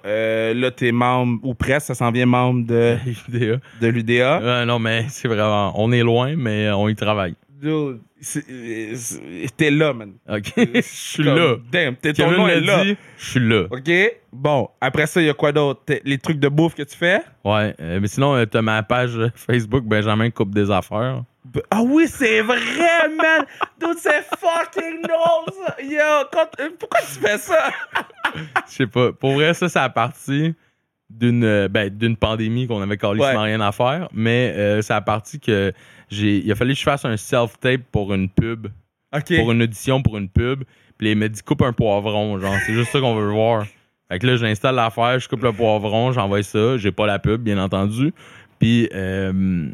[SPEAKER 5] là, t'es membre, ou presque, ça s'en vient membre de,
[SPEAKER 2] Vidéo.
[SPEAKER 5] de l'UDA.
[SPEAKER 2] Ouais, non, mais c'est vraiment. On est loin, mais on y travaille.
[SPEAKER 5] Dude, T'es là, man.
[SPEAKER 2] OK. Je suis là.
[SPEAKER 5] Damn, t'es ton nom est
[SPEAKER 2] l'a
[SPEAKER 5] là.
[SPEAKER 2] je suis là.
[SPEAKER 5] OK? Bon, après ça, il y a quoi d'autre? Les trucs de bouffe que tu fais?
[SPEAKER 2] Ouais. euh, mais sinon, euh, t'as ma page euh, Facebook, Benjamin Coupe des Affaires.
[SPEAKER 5] Ah oui, c'est vrai, man! Dude, c'est fucking ça! Yo, quand- pourquoi tu fais ça?
[SPEAKER 2] Je sais pas. Pour vrai, ça, c'est à partie d'une euh, ben, d'une pandémie qu'on avait calé
[SPEAKER 5] Ouais.
[SPEAKER 2] rien à faire. Mais euh, c'est à partie que j'ai. Il a fallu que je fasse un self-tape pour une pub. Pour une audition pour une pub. Puis il m'a dit coupe un poivron, genre. C'est juste ça qu'on veut voir. Fait que là, j'installe l'affaire, je coupe le poivron, j'envoie ça. J'ai pas la pub, bien entendu. Puis euh,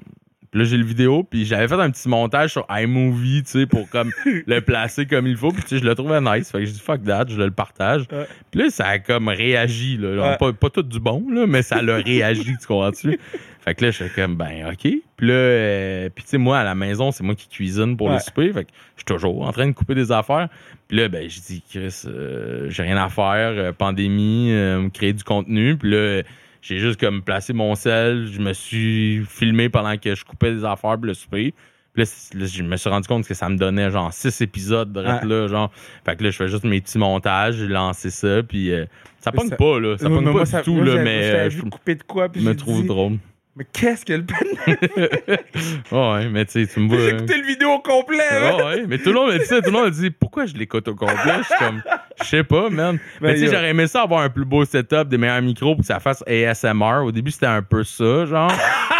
[SPEAKER 2] puis là, j'ai le vidéo, puis j'avais fait un petit montage sur iMovie, tu sais, pour comme le placer comme il faut. Puis tu sais, je le trouvais nice. Fait que je dis fuck that, je le partage.
[SPEAKER 5] Ouais.
[SPEAKER 2] Puis là, ça a comme réagi, là. Genre,
[SPEAKER 5] Ouais.
[SPEAKER 2] pas, pas tout du bon, là, mais ça l'a réagi, tu comprends-tu? Fait que là, j'étais comme, ben, OK. Puis là, euh, puis tu sais, moi, à la maison, c'est moi qui cuisine pour
[SPEAKER 5] Ouais.
[SPEAKER 2] le souper. Fait que je suis toujours en train de couper des affaires. Puis là, ben, j'ai dit, Chris, euh, j'ai rien à faire, euh, pandémie, euh, créer du contenu. Puis là, j'ai juste comme placé mon sel, je me suis filmé pendant que je coupais des affaires pour le souper. Puis là, je me suis rendu compte que ça me donnait genre six épisodes de
[SPEAKER 5] Ouais.
[SPEAKER 2] là, genre. Fait que là, je fais juste mes petits montages, j'ai lancé ça, puis euh, ça pogne
[SPEAKER 5] ça-
[SPEAKER 2] pas, là. Ça pogne pas
[SPEAKER 5] moi,
[SPEAKER 2] du
[SPEAKER 5] ça-
[SPEAKER 2] tout,
[SPEAKER 5] moi,
[SPEAKER 2] là, mais euh,
[SPEAKER 5] vu
[SPEAKER 2] je
[SPEAKER 5] couper de quoi, puis
[SPEAKER 2] me trouve
[SPEAKER 5] dit,
[SPEAKER 2] drôle.
[SPEAKER 5] Mais qu'est-ce que le
[SPEAKER 2] ouais, mais tu sais, tu me vois.
[SPEAKER 5] J'ai écouté le vidéo au complet?
[SPEAKER 2] Ouais, ouais, mais tout le monde me dit ça, tout le monde me dit pourquoi je l'écoute au complet. Je suis comme, je sais pas, man.
[SPEAKER 5] Ben,
[SPEAKER 2] mais tu sais, j'aurais aimé ça avoir un plus beau setup, des meilleurs micros pour que ça fasse ASMR. Au début, c'était un peu ça, genre.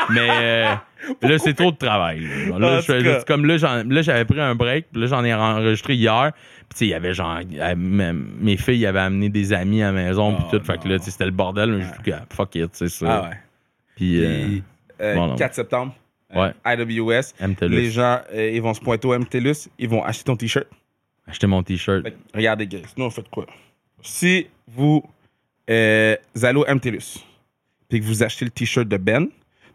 [SPEAKER 2] mais euh, là, c'est trop de travail. Là, je comme là, j'avais pris un break, puis là, j'en ai enregistré hier. Puis tu sais, il y avait genre, euh, mes filles avaient amené des amis à la maison, puis
[SPEAKER 5] Oh,
[SPEAKER 2] tout. Fait que là, tu sais, c'était le bordel. Mais je dis, fuck it, c'est ça.
[SPEAKER 5] Ah ouais.
[SPEAKER 2] Puis, euh,
[SPEAKER 5] Puis, euh,
[SPEAKER 2] bon, non.
[SPEAKER 5] 4 septembre,
[SPEAKER 2] Ouais.
[SPEAKER 5] euh, IWS.
[SPEAKER 2] MTLUS.
[SPEAKER 5] Les gens, euh, ils vont se pointer au MTLUS, ils vont acheter ton T-shirt.
[SPEAKER 2] Acheter mon t-shirt.
[SPEAKER 5] Regardez, guys, nous, on fait quoi? Si vous, euh, allez au MTLUS, puis que vous achetez le T-shirt de Ben,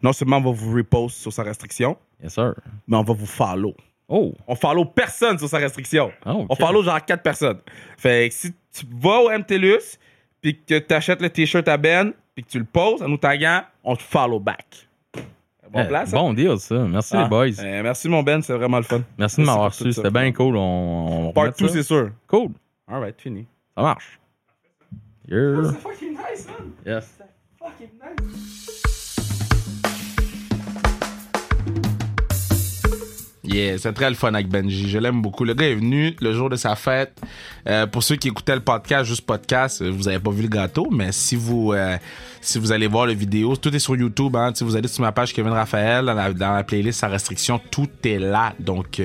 [SPEAKER 5] non seulement on va vous repost sur sa restriction,
[SPEAKER 2] Yes, sir.
[SPEAKER 5] mais on va vous follow.
[SPEAKER 2] Oh.
[SPEAKER 5] On follow personne sur sa restriction.
[SPEAKER 2] Oh,
[SPEAKER 5] On follow genre 4 personnes. Fait que si tu vas au MTLUS, puis que tu achètes le T-shirt à Ben, puis que tu le poses en nous taguant, on te follow back. Bon
[SPEAKER 2] Eh,
[SPEAKER 5] place, hein?
[SPEAKER 2] Bon deal, ça. Merci,
[SPEAKER 5] Ah,
[SPEAKER 2] les boys.
[SPEAKER 5] euh, merci, mon Ben, c'est vraiment le fun.
[SPEAKER 2] Merci de m'avoir
[SPEAKER 5] tout ça.
[SPEAKER 2] C'était bien cool. On, on
[SPEAKER 5] Part
[SPEAKER 2] remet
[SPEAKER 5] 2,
[SPEAKER 2] ça.
[SPEAKER 5] c'est sûr.
[SPEAKER 2] Cool.
[SPEAKER 5] All right, fini.
[SPEAKER 2] Ça marche. Yeah.
[SPEAKER 5] fucking nice, man.
[SPEAKER 2] Yes.
[SPEAKER 5] Fucking nice.
[SPEAKER 1] Yeah, c'est très le fun avec Benji. Je l'aime beaucoup. Le gars est venu le jour de sa fête. Euh, pour ceux qui écoutaient le podcast, juste podcast, euh, vous avez pas vu le gâteau, mais si vous euh, si vous allez voir la vidéo, tout est sur YouTube. Hein, Si vous allez sur ma page Kevin Raphaël, dans la, la playlist sans restriction, tout est là. Donc,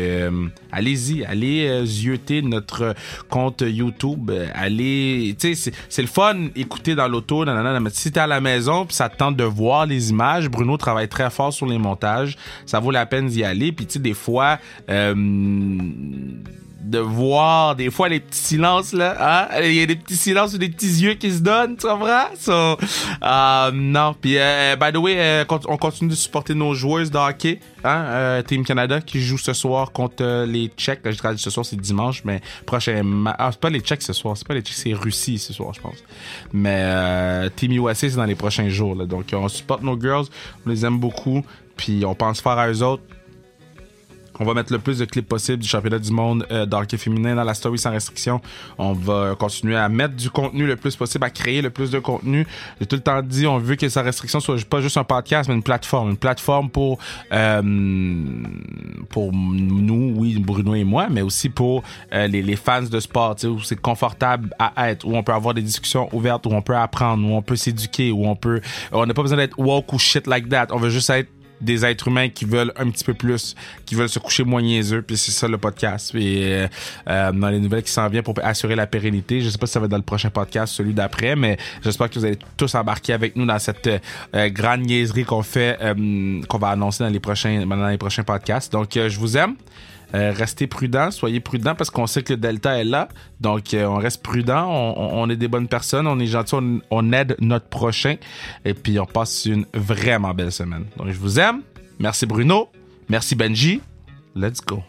[SPEAKER 1] allez-y, allez zioter notre compte YouTube. Allez, c'est- le fun écouter dans l'auto, si t'es à la maison, puis ça te tente de voir les images, Bruno travaille très fort sur les montages. Ça vaut la peine d'y aller. Puis tu sais, des fois, euh, de voir des fois les petits silences là hein? il y a des petits silences ou des petits yeux qui se donnent tu comprends? So, euh, non puis euh, by the way euh, on continue de supporter nos joueuses de hein? euh, Team Canada qui joue ce soir contre les Tchèques je traduis ce soir c'est dimanche mais prochain ah c'est pas les Tchèques ce soir c'est pas les Tchèques c'est Russie ce soir je pense mais Team USA c'est dans les prochains jours là. donc on supporte nos girls on les aime beaucoup puis on pense faire à eux autres on va mettre le plus de clips possible du championnat du monde euh, d'hockey féminin dans la story sans restriction. On va continuer à mettre du contenu le plus possible, à créer le plus de contenu. J'ai tout le temps dit, on veut que sans restriction soit pas juste un podcast, mais une plateforme. Une plateforme pour, euh, pour nous, oui, Bruno et moi, mais aussi pour euh, les, fans de sport, où c'est confortable à être, où on peut avoir des discussions ouvertes, où on peut apprendre, où on peut s'éduquer, où on peut... On n'a pas besoin d'être woke ou shit like that. On veut juste être des êtres humains qui veulent un petit peu plus, qui veulent se coucher moins niaiseux, puis c'est ça le podcast. Et euh, euh, dans les nouvelles qui s'en viennent pour assurer la pérennité, je sais pas si ça va être dans le prochain podcast, celui d'après, mais j'espère que vous allez tous embarquer avec nous dans cette euh, grande niaiserie qu'on fait, euh, qu'on va annoncer dans les prochains, dans les prochains podcasts. Donc, euh, je vous aime. Euh, restez prudents, soyez prudents parce qu'on sait que le Delta est là. Donc, euh, on reste prudent, on, est des bonnes personnes, on est gentils, on aide notre prochain. Et puis, on passe une vraiment belle semaine. Donc, je vous aime. Merci Bruno. Merci Benji. Let's go.